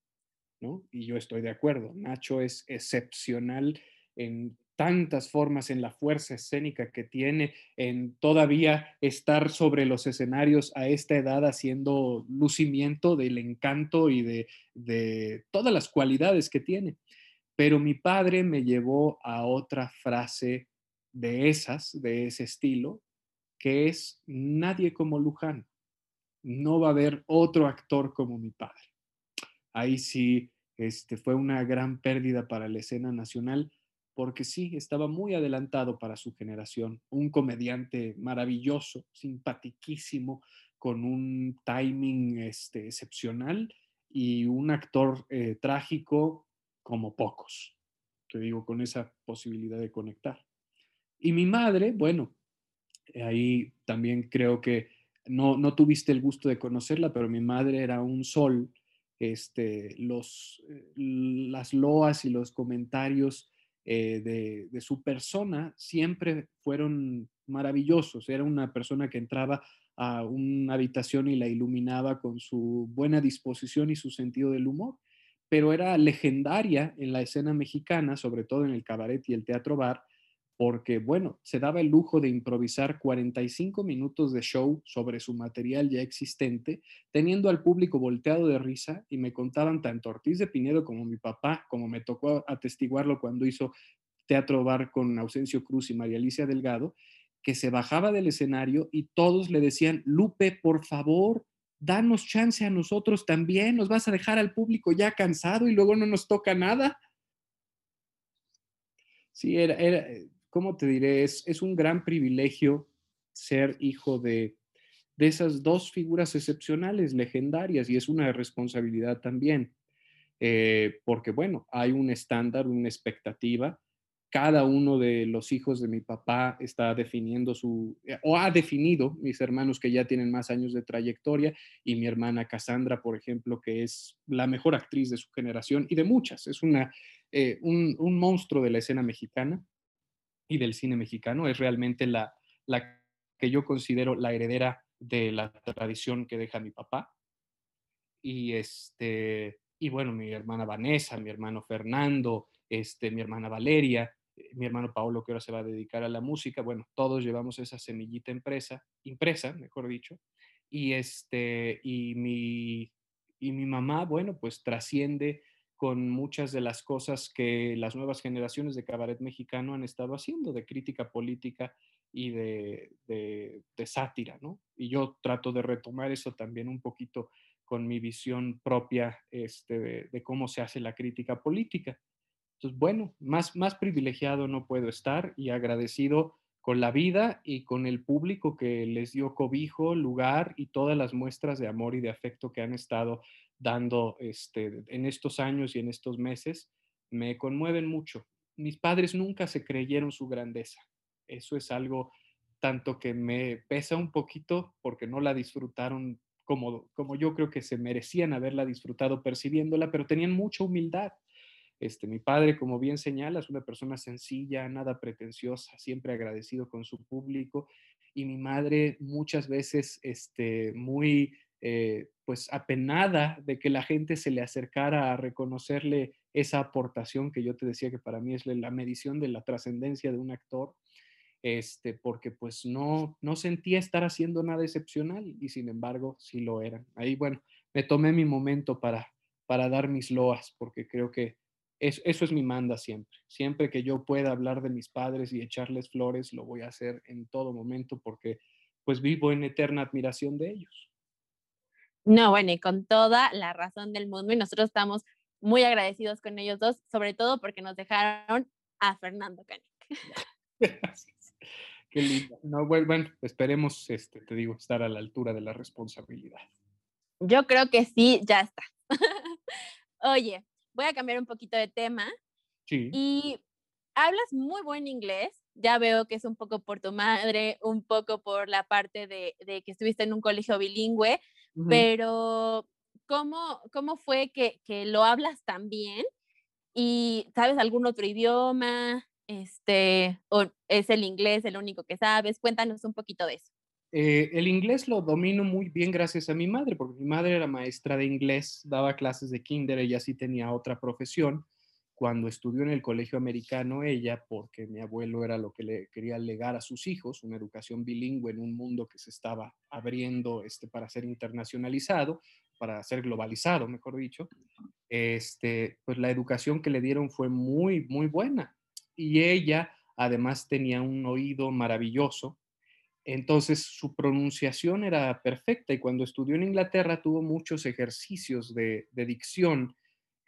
Y yo estoy de acuerdo, Nacho es excepcional en tantas formas, en la fuerza escénica que tiene, en todavía estar sobre los escenarios a esta edad haciendo lucimiento del encanto y de, de todas las cualidades que tiene. Pero mi padre me llevó a otra frase de esas, de ese estilo, que es nadie como Luján. No va a haber otro actor como mi padre ahí sí este, fue una gran pérdida para la escena nacional, porque sí, estaba muy adelantado para su generación, un comediante maravilloso, simpaticísimo, con un timing este, excepcional y un actor eh, trágico como pocos, te digo, con esa posibilidad de conectar. Y mi madre, bueno, ahí también creo que no, no tuviste el gusto de conocerla, pero mi madre era un sol este, los, eh, las loas y los comentarios eh, de, su persona siempre fueron maravillosos. Era una persona que entraba a una habitación y la iluminaba con su buena disposición y su sentido del humor, pero era legendaria en la escena mexicana, sobre todo en el cabaret y el teatro bar, porque, bueno, se daba el lujo de improvisar 45 minutos de show sobre su material ya existente, teniendo al público volteado de risa y me contaban tanto Ortiz de Pinedo como mi papá, como me tocó atestiguarlo cuando hizo Teatro Bar con Ausencio Cruz y María Alicia Delgado, que se bajaba del escenario y todos le decían, Lupe, por favor, danos chance a nosotros también, nos vas a dejar al público ya cansado y luego no nos toca nada. Sí, era, era eh, ¿cómo te diré? Es, es un gran privilegio ser hijo de, de esas dos figuras excepcionales, legendarias, y es una responsabilidad también, eh, porque bueno, hay un estándar, una expectativa. Cada uno de los hijos de mi papá está definiendo su, eh, o ha definido, mis hermanos que ya tienen más años de trayectoria, y mi hermana Cassandra, por ejemplo, que es la mejor actriz de su generación y de muchas, es una, eh, un, un monstruo de la escena mexicana y del cine mexicano. Es realmente la, la que yo considero la heredera de la tradición que deja mi papá. Y, este, y bueno, mi hermana Vanessa, mi hermano Fernando, este, mi hermana Valeria, mi hermano Paolo que ahora se va a dedicar a la música. Bueno, todos llevamos esa semillita impresa, impresa, mejor dicho. Y, este, y, mi, y mi mamá, bueno, pues trasciende con muchas de las cosas que las nuevas generaciones de cabaret mexicano han estado haciendo, de crítica política y de, de, sátira, ¿no? Y yo trato de retomar eso también un poquito con mi visión propia este, de, de, cómo se hace la crítica política. Entonces, bueno, más, más privilegiado no puedo estar y agradecido con la vida y con el público que les dio cobijo, lugar y todas las muestras de amor y de afecto que han estado dando este, en estos años y en estos meses, me conmueven mucho. Mis padres nunca se creyeron su grandeza. Eso es algo tanto que me pesa un poquito porque no la disfrutaron como, como yo creo que se merecían haberla disfrutado percibiéndola, pero tenían mucha humildad. Este, mi padre, como bien señala, es una persona sencilla, nada pretenciosa, siempre agradecido con su público. Y mi madre muchas veces este, muy eh, pues apenada de que la gente se le acercara a reconocerle esa aportación que yo te decía que para mí es la medición de la trascendencia de un actor este, porque pues no, no sentía estar haciendo nada excepcional y sin embargo sí lo eran. Ahí, bueno, me tomé mi momento para, para dar mis loas, porque creo que eso, eso es mi manda siempre. Siempre que yo pueda hablar de mis padres y echarles flores, lo voy a hacer en todo momento porque pues vivo en eterna admiración de ellos. No, bueno, y con toda la razón del mundo, y nosotros estamos muy agradecidos con ellos dos, sobre todo porque nos dejaron a Fernando Canic. (laughs) Qué lindo. No, bueno, esperemos, este, te digo, estar a la altura de la responsabilidad. Yo creo que sí, ya está. (laughs) Oye, voy a cambiar un poquito de tema. Sí. Y hablas muy buen inglés. Ya veo que es un poco por tu madre, un poco por la parte de, que estuviste en un colegio bilingüe, pero ¿cómo, cómo fue que, que lo hablas tan bien? ¿Y sabes algún otro idioma? este, o es el inglés el único que sabes? Cuéntanos un poquito de eso. Eh, el inglés lo domino muy bien gracias a mi madre, porque mi madre era maestra de inglés, daba clases de kinder, ella sí tenía otra profesión. Cuando estudió en el colegio americano, ella, porque mi abuelo era lo que le quería legar a sus hijos, una educación bilingüe en un mundo que se estaba abriendo este, para ser internacionalizado, para ser globalizado, mejor dicho, este, pues la educación que le dieron fue muy, muy buena y ella además tenía un oído maravilloso, entonces su pronunciación era perfecta y cuando estudió en Inglaterra tuvo muchos ejercicios de, dicción.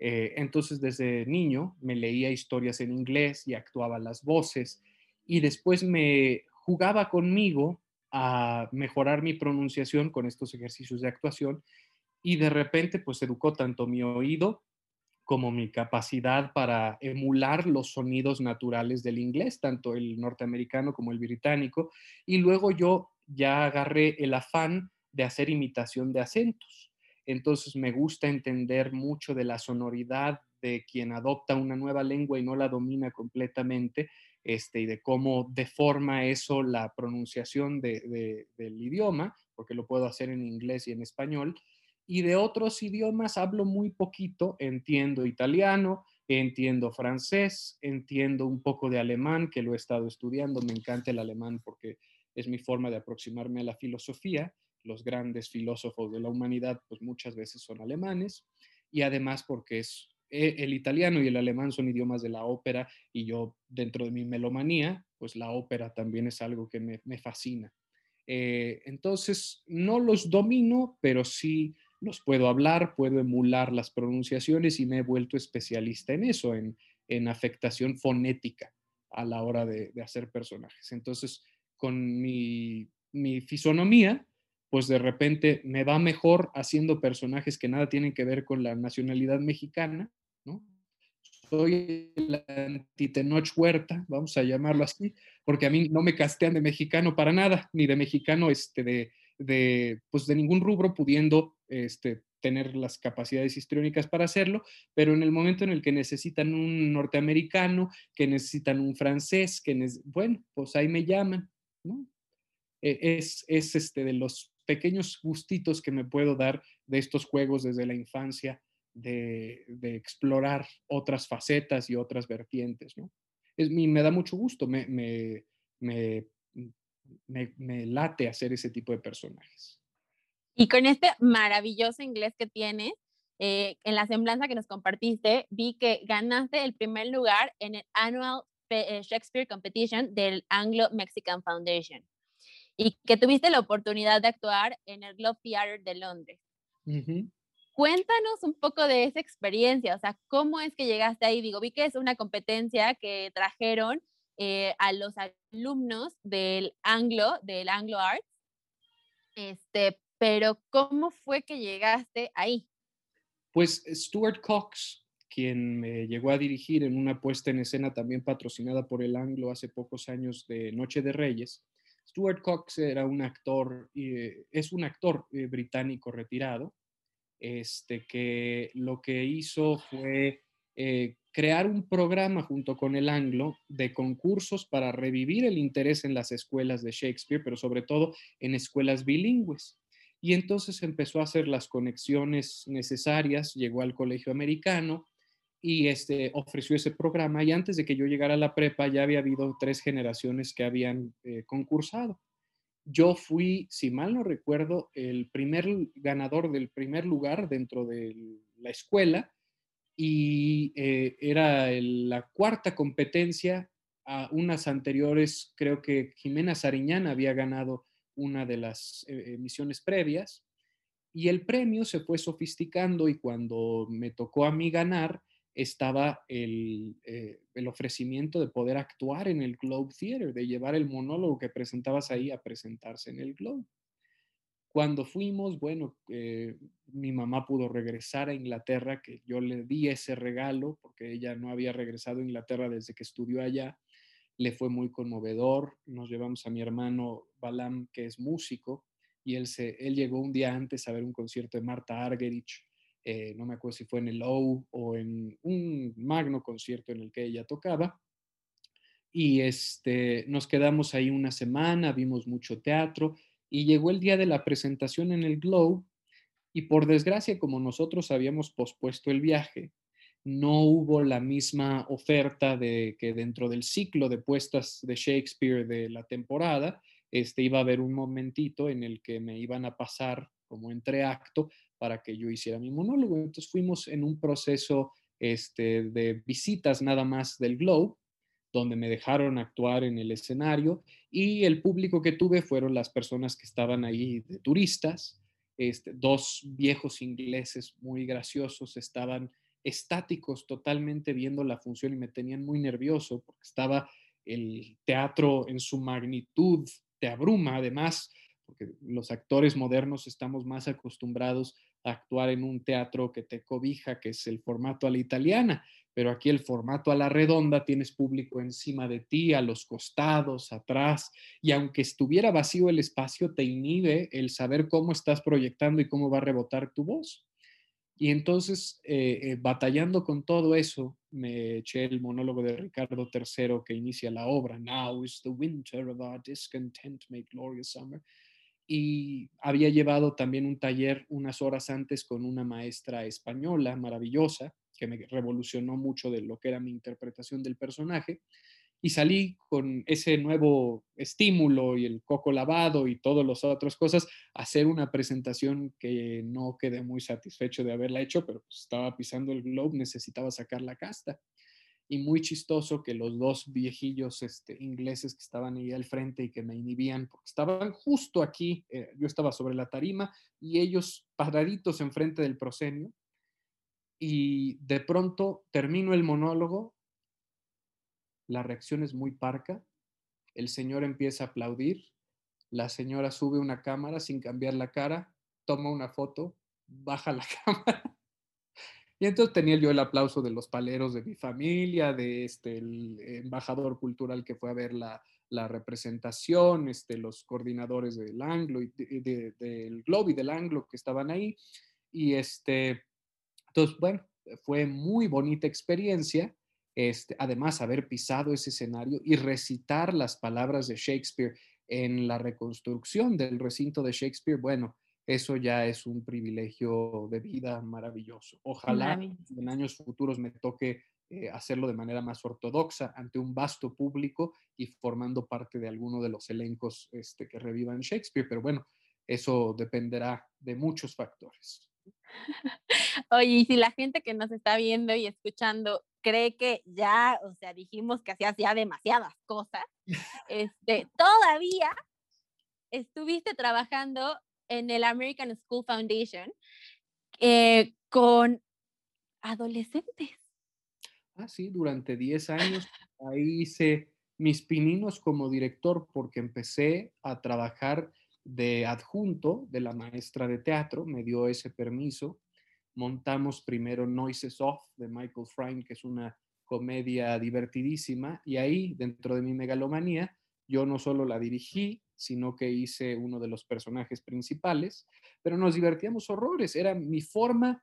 Eh, entonces desde niño me leía historias en inglés y actuaba las voces y después me jugaba conmigo a mejorar mi pronunciación con estos ejercicios de actuación y de repente pues educó tanto mi oído como mi capacidad para emular los sonidos naturales del inglés, tanto el norteamericano como el británico, y luego yo ya agarré el afán de hacer imitación de acentos. Entonces me gusta entender mucho de la sonoridad de quien adopta una nueva lengua y no la domina completamente, este, y de cómo deforma eso la pronunciación del idioma, porque lo puedo hacer en inglés y en español, y de otros idiomas hablo muy poquito, entiendo italiano, entiendo francés, entiendo un poco de alemán, que lo he estado estudiando, me encanta el alemán porque es mi forma de aproximarme a la filosofía, los grandes filósofos de la humanidad pues muchas veces son alemanes, y además porque es eh, el italiano y el alemán son idiomas de la ópera y yo dentro de mi melomanía, pues la ópera también es algo que me, fascina. Eh, entonces, no los domino, pero sí los puedo hablar, puedo emular las pronunciaciones y me he vuelto especialista en eso, en, afectación fonética a la hora de, hacer personajes. Entonces, con mi, fisonomía, pues de repente me va mejor haciendo personajes que nada tienen que ver con la nacionalidad mexicana, ¿no? Soy el antitenoch huerta, vamos a llamarlo así, porque a mí no me castean de mexicano para nada, ni de mexicano este, de, de, pues de ningún rubro pudiendo este, tener las capacidades histriónicas para hacerlo, pero en el momento en el que necesitan un norteamericano, que necesitan un francés, que bueno, pues ahí me llaman, ¿no? E, es, es este, de los pequeños gustitos que me puedo dar de estos juegos desde la infancia, de, explorar otras facetas y otras vertientes, ¿no? Es, me da mucho gusto, me, me, me me, late hacer ese tipo de personajes. Y con este maravilloso inglés que tienes, eh, en la semblanza que nos compartiste, vi que ganaste el primer lugar en el Annual eh, Shakespeare Competition del Anglo-Mexican Foundation y que tuviste la oportunidad de actuar en el Globe Theatre de Londres. Cuéntanos un poco de esa experiencia, o sea, ¿cómo es que llegaste ahí? Digo, vi que es una competencia que trajeron eh, a los alumnos del Anglo, del Anglo Arts, este, pero ¿cómo fue que llegaste ahí? Pues Stuart Cox, quien me llegó a dirigir en una puesta en escena también patrocinada por el Anglo hace pocos años de Noche de Reyes. Stuart Cox era un actor, eh, es un actor eh, británico retirado, este, que lo que hizo fue eh, crear un programa junto con el Anglo de concursos para revivir el interés en las escuelas de Shakespeare, pero sobre todo en escuelas bilingües. Y entonces empezó a hacer las conexiones necesarias, llegó al colegio americano y este, ofreció ese programa. Y antes de que yo llegara a la prepa ya había habido tres generaciones que habían eh, concursado. Yo fui, si mal no recuerdo, el primer ganador del primer lugar dentro de la escuela y eh, era la cuarta competencia. A unas anteriores, creo que Jimena Sariñán había ganado una de las eh, emisiones previas y el premio se fue sofisticando y cuando me tocó a mí ganar estaba el, eh, el, ofrecimiento de poder actuar en el Globe Theater, de llevar el monólogo que presentabas ahí a presentarse en el Globe. Cuando fuimos, bueno, eh, mi mamá pudo regresar a Inglaterra, que yo le di ese regalo, porque ella no había regresado a Inglaterra desde que estudió allá le fue muy conmovedor. Nos llevamos a mi hermano Balam, que es músico, y él, se, él llegó un día antes a ver un concierto de Marta Argerich, eh, no me acuerdo si fue en el O o en un magno concierto en el que ella tocaba. Y este, nos quedamos ahí una semana, vimos mucho teatro y llegó el día de la presentación en el Globe y por desgracia, como nosotros habíamos pospuesto el viaje, no hubo la misma oferta de que dentro del ciclo de puestas de Shakespeare de la temporada, este, iba a haber un momentito en el que me iban a pasar como entreacto para que yo hiciera mi monólogo. Entonces fuimos en un proceso este, de visitas nada más del Globe, donde me dejaron actuar en el escenario y el público que tuve fueron las personas que estaban ahí de turistas. Este, dos viejos ingleses muy graciosos estaban estáticos totalmente viendo la función y me tenían muy nervioso porque estaba el teatro en su magnitud, te abruma además, porque los actores modernos estamos más acostumbrados a actuar en un teatro que te cobija, que es el formato a la italiana, pero aquí el formato a la redonda tienes público encima de ti, a los costados, atrás, y aunque estuviera vacío el espacio, te inhibe el saber cómo estás proyectando y cómo va a rebotar tu voz. Y entonces, eh, eh, batallando con todo eso, me eché el monólogo de Ricardo III que inicia la obra, Now is the winter of our discontent, make glorious summer. Y había llevado también un taller unas horas antes con una maestra española maravillosa, que me revolucionó mucho de lo que era mi interpretación del personaje y salí con ese nuevo estímulo y el coco lavado y todas las otras cosas a hacer una presentación que no quedé muy satisfecho de haberla hecho, pero pues, estaba pisando el globe, necesitaba sacar la casta. Y muy chistoso que los dos viejillos este, ingleses que estaban ahí al frente y que me inhibían, porque estaban justo aquí, eh, yo estaba sobre la tarima y ellos paraditos enfrente del proscenio. Y de pronto termino el monólogo la reacción es muy parca, el señor empieza a aplaudir, la señora sube una cámara sin cambiar la cara, toma una foto, baja la (laughs) cámara. Y entonces tenía yo el aplauso de los paleros de mi familia, de este, embajador cultural que fue a ver la, representación, este, los coordinadores del Anglo, y del Globo y del Anglo que estaban ahí. Y este, entonces, bueno, fue muy bonita experiencia. Este, además, haber pisado ese escenario y recitar las palabras de Shakespeare en la reconstrucción del recinto de Shakespeare, bueno, eso ya es un privilegio de vida maravilloso. Ojalá en años futuros me toque eh, hacerlo de manera más ortodoxa ante un vasto público y formando parte de alguno de los elencos este, que revivan Shakespeare, pero bueno, eso dependerá de muchos factores. (laughs) Oye, y si la gente que nos está viendo y escuchando cree que ya, o sea, dijimos que hacías ya demasiadas cosas, (laughs) este, todavía estuviste trabajando en el American School Foundation eh, con adolescentes. Ah, sí, durante 10 años ahí hice mis pininos como director porque empecé a trabajar de adjunto de la maestra de teatro, me dio ese permiso. Montamos primero Noises Off de Michael Frayn, que es una comedia divertidísima, y ahí, dentro de mi megalomanía, yo no solo la dirigí, sino que hice uno de los personajes principales, pero nos divertíamos horrores, era mi forma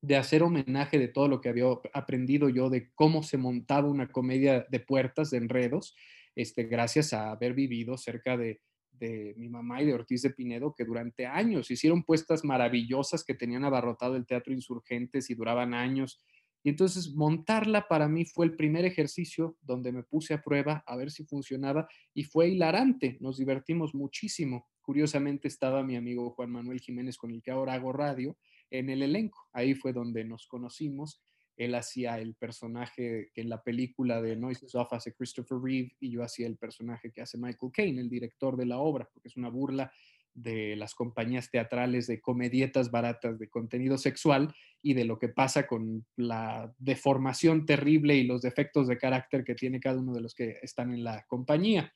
de hacer homenaje de todo lo que había aprendido yo de cómo se montaba una comedia de puertas, de enredos, este, gracias a haber vivido cerca de, de mi mamá y de Ortiz de Pinedo, que durante años hicieron puestas maravillosas que tenían abarrotado el Teatro Insurgentes y duraban años. Y entonces montarla para mí fue el primer ejercicio donde me puse a prueba a ver si funcionaba y fue hilarante, nos divertimos muchísimo. Curiosamente estaba mi amigo Juan Manuel Jiménez con el que ahora hago radio en el elenco, ahí fue donde nos conocimos él hacía el personaje que en la película de Noises Off hace Christopher Reeve y yo hacía el personaje que hace Michael Caine, el director de la obra, porque es una burla de las compañías teatrales de comedietas baratas de contenido sexual y de lo que pasa con la deformación terrible y los defectos de carácter que tiene cada uno de los que están en la compañía.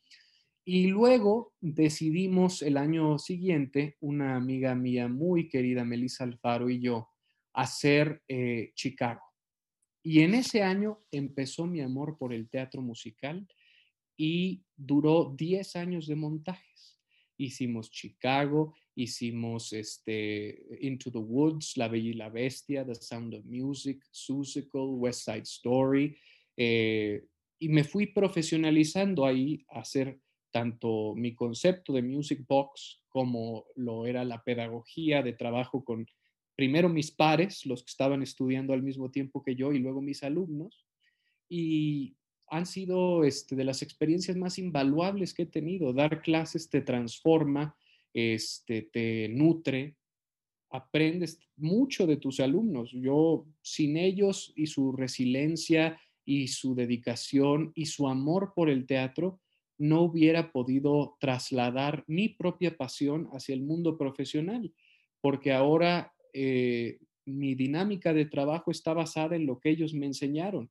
Y luego decidimos el año siguiente, una amiga mía muy querida, Melissa Alfaro y yo, hacer eh, Chicago. Y en ese año empezó mi amor por el teatro musical y duró 10 años de montajes. Hicimos Chicago, hicimos este, Into the Woods, La Bella y la Bestia, The Sound of Music, Susical, West Side Story. Eh, y me fui profesionalizando ahí hacer tanto mi concepto de Music Box como lo era la pedagogía de trabajo con primero mis pares, los que estaban estudiando al mismo tiempo que yo, y luego mis alumnos. Y han sido este, de las experiencias más invaluables que he tenido. Dar clases te transforma, este, te nutre, aprendes mucho de tus alumnos. Yo, sin ellos y su resiliencia y su dedicación y su amor por el teatro, no hubiera podido trasladar mi propia pasión hacia el mundo profesional, porque ahora eh, mi dinámica de trabajo está basada en lo que ellos me enseñaron,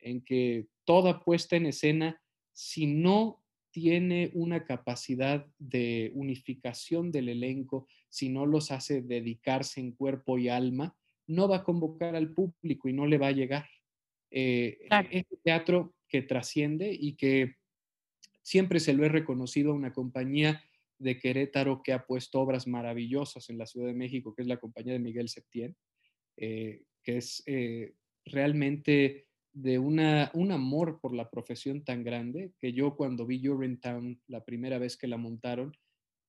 en que toda puesta en escena, si no tiene una capacidad de unificación del elenco, si no los hace dedicarse en cuerpo y alma, no va a convocar al público y no le va a llegar. Eh, Es un teatro que trasciende y que siempre se lo he reconocido a una compañía de Querétaro que ha puesto obras maravillosas en la Ciudad de México, que es la compañía de Miguel Septién, eh, que es eh, realmente de una, un amor por la profesión tan grande que yo cuando vi Town la primera vez que la montaron,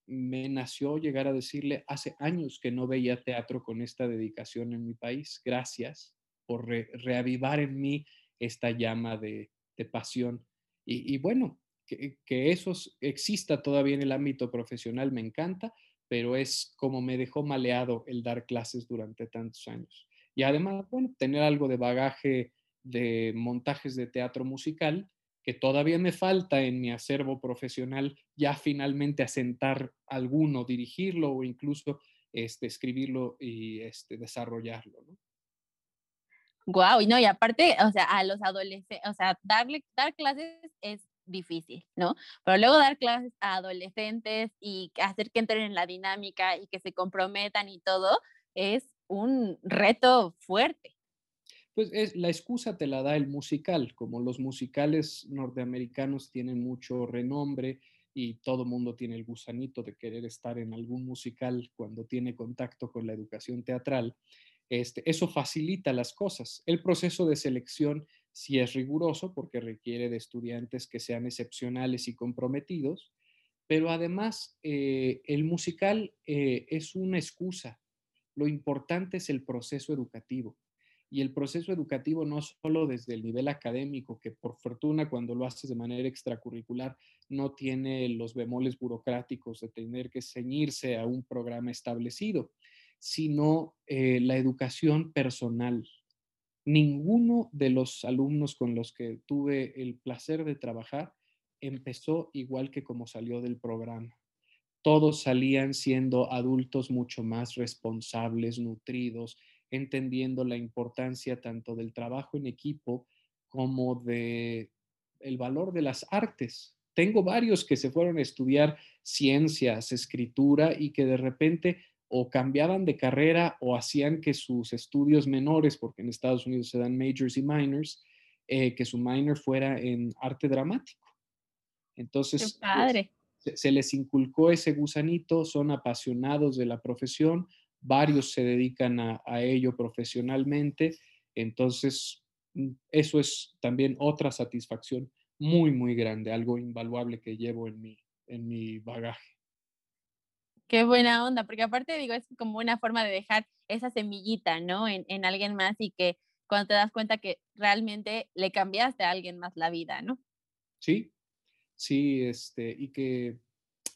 me nació llegar a decirle, hace años que no veía teatro con esta dedicación en mi país, gracias por reavivar en mí esta llama de, pasión. Y, y bueno, que, eso exista todavía en el ámbito profesional me encanta, pero es como me dejó maleado el dar clases durante tantos años. Y además, bueno, tener algo de bagaje de montajes de teatro musical, que todavía me falta en mi acervo profesional ya finalmente asentar alguno, dirigirlo o incluso este, escribirlo y este, desarrollarlo. ¿no? Wow, y no, y aparte, o sea, a los adolescentes, o sea, darle, dar clases es difícil, ¿no? Pero luego dar clases a adolescentes y hacer que entren en la dinámica y que se comprometan y todo es un reto fuerte. Pues es, la excusa te la da el musical, como los musicales norteamericanos tienen mucho renombre y todo mundo tiene el gusanito de querer estar en algún musical cuando tiene contacto con la educación teatral. Este, eso facilita las cosas. El proceso de selección sí es riguroso porque requiere de estudiantes que sean excepcionales y comprometidos, pero además eh, el musical eh, es una excusa. Lo importante es el proceso educativo. Y el proceso educativo no solo desde el nivel académico, que por fortuna cuando lo haces de manera extracurricular no tiene los bemoles burocráticos de tener que ceñirse a un programa establecido, sino eh, la educación personal. Ninguno de los alumnos con los que tuve el placer de trabajar empezó igual que como salió del programa. Todos salían siendo adultos mucho más responsables, nutridos, entendiendo la importancia tanto del trabajo en equipo como de el valor de las artes. Tengo varios que se fueron a estudiar ciencias, escritura y que de repente o cambiaban de carrera o hacían que sus estudios menores, porque en Estados Unidos se dan majors y minors, eh, que su minor fuera en arte dramático. Entonces, padre. se, les inculcó ese gusanito, son apasionados de la profesión, varios se dedican a, a ello profesionalmente, entonces mm, eso es también otra satisfacción muy, muy grande, algo invaluable que llevo en mi, en mi bagaje. Qué buena onda, porque aparte digo, es como una forma de dejar esa semillita, ¿no? En, en, alguien más y que cuando te das cuenta que realmente le cambiaste a alguien más la vida, ¿no? Sí, sí, este, y que,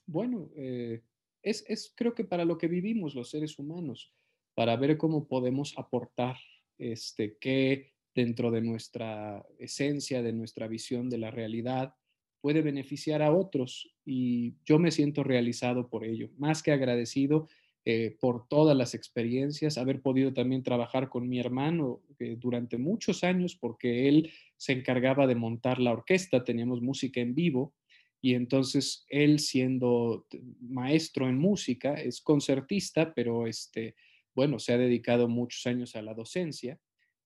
bueno, eh, es, es creo que para lo que vivimos los seres humanos, para ver cómo podemos aportar, este, qué dentro de nuestra esencia, de nuestra visión de la realidad, puede beneficiar a otros. Y yo me siento realizado por ello, más que agradecido eh, por todas las experiencias, haber podido también trabajar con mi hermano eh, durante muchos años porque él se encargaba de montar la orquesta, teníamos música en vivo y entonces él siendo maestro en música, es concertista, pero este, bueno, se ha dedicado muchos años a la docencia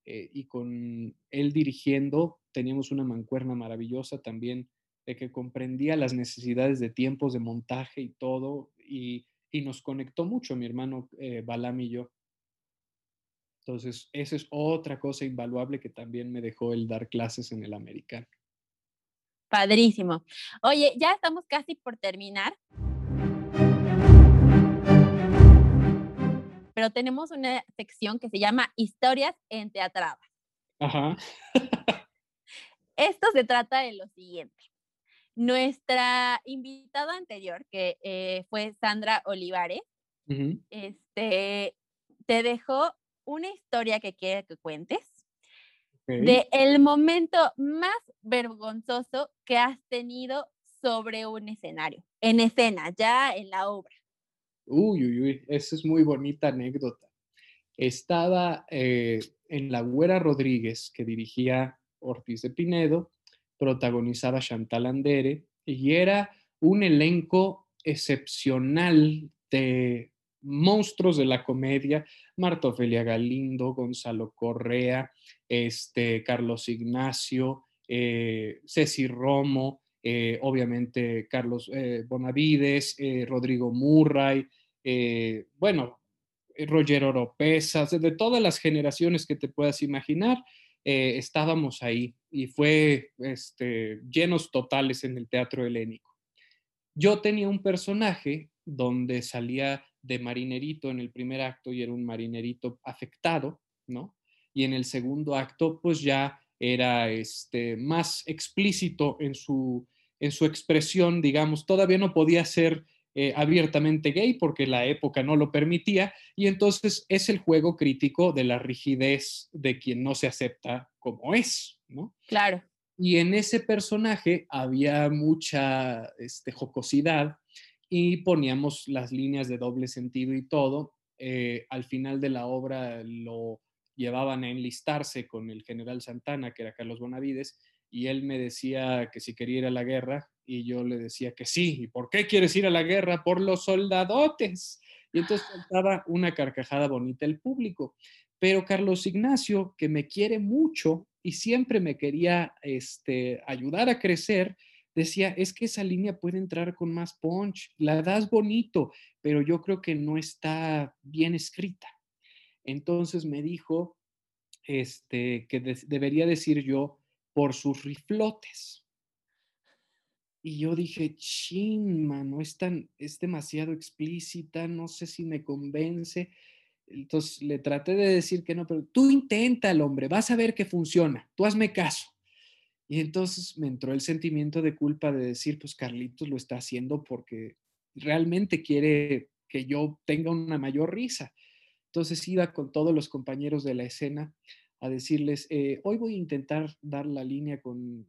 eh, y con él dirigiendo teníamos una mancuerna maravillosa también de que comprendía las necesidades de tiempos de montaje y todo, y, nos conectó mucho mi hermano eh, Balam y yo. Entonces, esa es otra cosa invaluable que también me dejó el dar clases en el americano. Padrísimo. Oye, ya estamos casi por terminar. Pero tenemos una sección que se llama Historias en Teatrada. Ajá. Esto se trata de lo siguiente. Nuestra invitada anterior, que eh, fue Sandra Olivares, este, te dejó una historia que quiere que cuentes de el momento más vergonzoso que has tenido sobre un escenario, en escena, ya en la obra. Uy, uy, uy, esa es muy bonita anécdota. Estaba eh, en La Güera Rodríguez, que dirigía Ortiz de Pinedo, protagonizaba Chantal Andere y era un elenco excepcional de monstruos de la comedia, Marta Ofelia Galindo, Gonzalo Correa, este, Carlos Ignacio, eh, Ceci Romo, eh, obviamente Carlos eh, Bonavides, Rodrigo Murray, bueno, Roger Oropesa, de todas las generaciones que te puedas imaginar, eh, estábamos ahí y fue este, llenos totales en el teatro helénico. Yo tenía un personaje donde salía de marinerito en el primer acto y era un marinerito afectado, ¿no? Y en el segundo acto, pues ya era este, más explícito en su, en su expresión, digamos, todavía no podía ser eh, abiertamente gay porque la época no lo permitía y entonces es el juego crítico de la rigidez de quien no se acepta como es, ¿no? Claro. Y en ese personaje había mucha este, jocosidad y poníamos las líneas de doble sentido y todo. Eh, al final de la obra lo llevaban a enlistarse con el general Santana, que era Carlos Bonavides, y él me decía que si quería ir a la guerra, y yo le decía que sí. ¿Y por qué quieres ir a la guerra? Por los soldadotes. Y entonces faltaba una carcajada bonita el público. Pero Carlos Ignacio, que me quiere mucho y siempre me quería este, ayudar a crecer, decía, es que esa línea puede entrar con más punch, la das bonito, pero yo creo que no está bien escrita. Entonces me dijo este, que debería decir yo por sus riflotes. Y yo dije, chin, mano, es, tan, es demasiado explícita, no sé si me convence. Entonces le traté de decir que no, pero tú intenta el hombre, vas a ver que funciona, tú hazme caso. Y entonces me entró el sentimiento de culpa de decir, pues Carlitos lo está haciendo porque realmente quiere que yo tenga una mayor risa. Entonces iba con todos los compañeros de la escena a decirles, eh, hoy voy a intentar dar la línea con,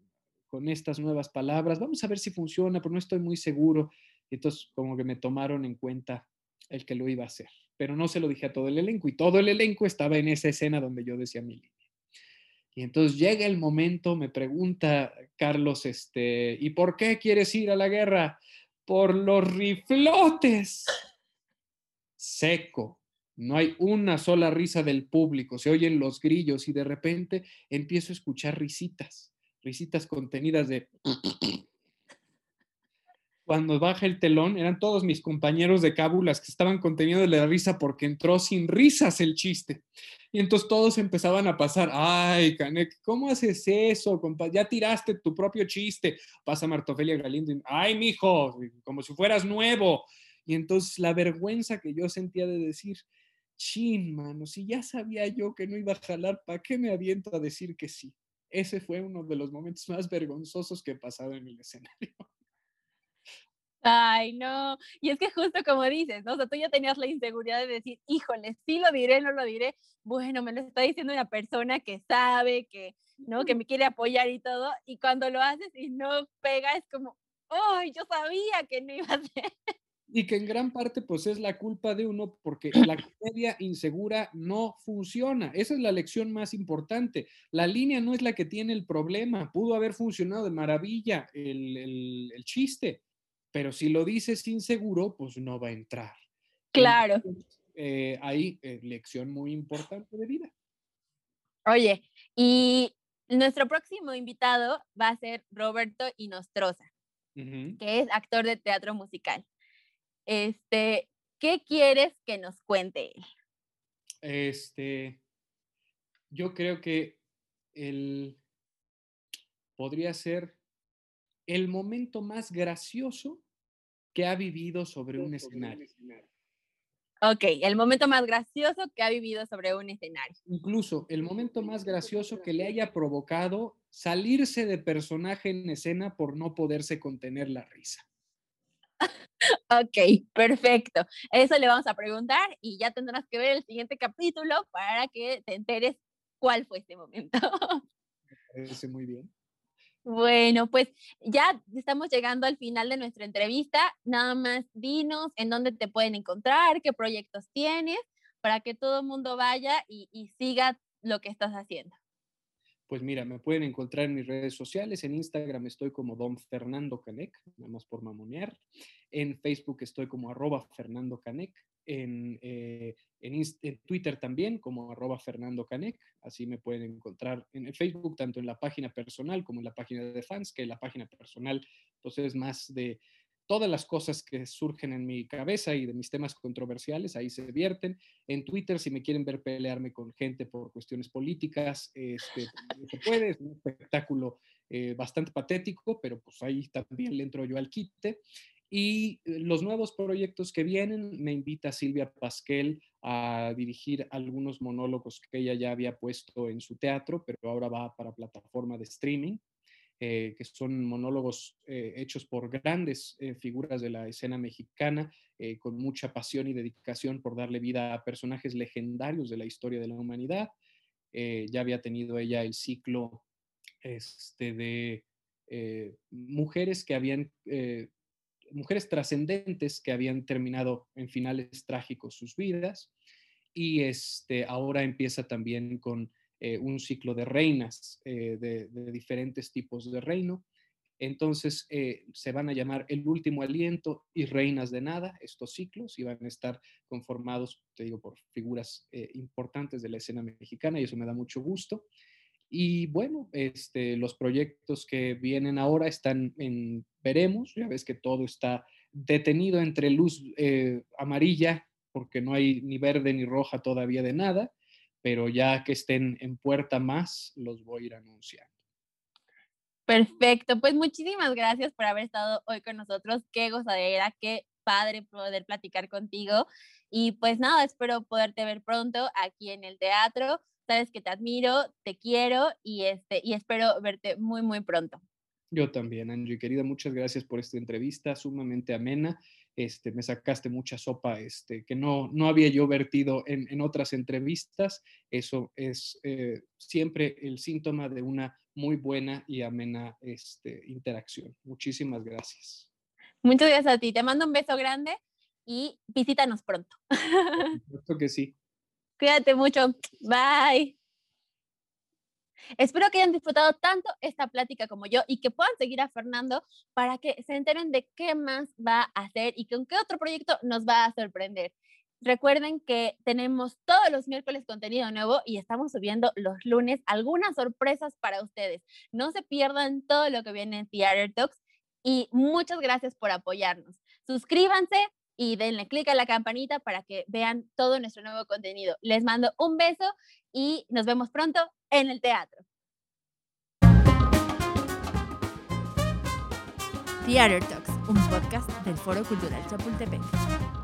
con estas nuevas palabras, vamos a ver si funciona, pero no estoy muy seguro. Entonces como que me tomaron en cuenta el que lo iba a hacer, pero no se lo dije a todo el elenco y todo el elenco estaba en esa escena donde yo decía mi línea. Y entonces llega el momento, me pregunta Carlos, este, ¿y por qué quieres ir a la guerra? Por los riflotes. Seco. No hay una sola risa del público, se oyen los grillos y de repente empiezo a escuchar risitas, risitas contenidas de cuando baja el telón, eran todos mis compañeros de cábulas que estaban conteniendo la risa porque entró sin risas el chiste. Y entonces todos empezaban a pasar, ay, Canek, ¿cómo haces eso? Ya tiraste tu propio chiste. Pasa Martofelia Galindo, y, ay, mijo, como si fueras nuevo. Y entonces la vergüenza que yo sentía de decir, chin, mano, si ya sabía yo que no iba a jalar, ¿para qué me aviento a decir que sí? Ese fue uno de los momentos más vergonzosos que he pasado en el escenario. Ay, no. Y es que justo como dices, ¿no? O sea, tú ya tenías la inseguridad de decir, híjole, sí lo diré, no lo diré. Bueno, me lo está diciendo una persona que sabe, que, ¿no? Que me quiere apoyar y todo. Y cuando lo haces y no pega, es como, ¡ay, yo sabía que no iba a ser! Y que en gran parte, pues, es la culpa de uno porque la (clears throat) comedia insegura no funciona. Esa es la lección más importante. La línea no es la que tiene el problema. Pudo haber funcionado de maravilla el, el, el chiste pero si lo dices inseguro, pues no va a entrar. Claro. Eh, hay eh, lección muy importante de vida. Oye, y nuestro próximo invitado va a ser Roberto Inostroza, que es actor de teatro musical. Este, ¿qué quieres que nos cuente él? Este, yo creo que él podría ser el momento más gracioso que ha vivido sobre un escenario. Ok, el momento más gracioso que ha vivido sobre un escenario. Incluso el momento más gracioso que le haya provocado salirse de personaje en escena por no poderse contener la risa. ok, perfecto. Eso le vamos a preguntar y ya tendrás que ver el siguiente capítulo para que te enteres cuál fue ese momento. Me parece muy bien. Bueno, pues ya estamos llegando al final de nuestra entrevista. Nada más dinos en dónde te pueden encontrar, qué proyectos tienes, para que todo el mundo vaya y, siga lo que estás haciendo. Pues mira, me pueden encontrar en mis redes sociales. En Instagram estoy como Don Fernando Canec, nada más por mamonear. En Facebook estoy como arroba Fernando. En, eh, en, Twitter también como arroba Fernando Canec. Así me pueden encontrar en Facebook, tanto en la página personal como en la página de fans, que la página personal pues es más de todas las cosas que surgen en mi cabeza y de mis temas controversiales, ahí se vierten. En Twitter, si me quieren ver pelearme con gente por cuestiones políticas, este, se puede, es un espectáculo eh, bastante patético, pero pues ahí también le entro yo al quite. Y eh, los nuevos proyectos que vienen, me invita Silvia Pasquel a dirigir algunos monólogos que ella ya había puesto en su teatro, pero ahora va para plataforma de streaming, eh, que son monólogos eh, hechos por grandes figuras de la escena mexicana, con mucha pasión y dedicación por darle vida a personajes legendarios de la historia de la humanidad. ya había tenido ella el ciclo este, de mujeres que habían mujeres trascendentes que habían terminado en finales trágicos sus vidas y este, ahora empieza también con eh, un ciclo de reinas eh, de, diferentes tipos de reino. Entonces eh, se van a llamar El último aliento y Reinas de Nada, estos ciclos, y van a estar conformados, te digo, por figuras importantes de la escena mexicana y eso me da mucho gusto. Y bueno, este, los proyectos que vienen ahora están en veremos, ya ves que todo está detenido entre luz eh, amarilla, porque no hay ni verde ni roja todavía de nada, pero ya que estén en puerta más, los voy a ir anunciando. Perfecto, pues muchísimas gracias por haber estado hoy con nosotros. Qué gozadera, qué padre poder platicar contigo. Y pues nada, espero poderte ver pronto aquí en el teatro sabes que te admiro, te quiero y, este, y espero verte muy, muy pronto. Yo también, Angie, querida, muchas gracias por esta entrevista sumamente amena. este, me sacaste mucha sopa este, que no, no había yo vertido en, otras entrevistas. Eso es eh, siempre el síntoma de una muy buena y amena este, interacción. Muchísimas gracias. Muchas gracias a ti. Te mando un beso grande y visítanos pronto. Creo que sí. Cuídate mucho. Bye. Espero que hayan disfrutado tanto esta plática como yo y que puedan seguir a Fernando para que se enteren de qué más va a hacer y con qué otro proyecto nos va a sorprender. Recuerden que tenemos todos los miércoles contenido nuevo y estamos subiendo los lunes algunas sorpresas para ustedes. No se pierdan todo lo que viene en Theater Talks y muchas gracias por apoyarnos. Suscríbanse y denle clic a la campanita para que vean todo nuestro nuevo contenido. Les mando un beso y nos vemos pronto en el teatro. Theater Talks, un podcast del Foro Cultural Chapultepec.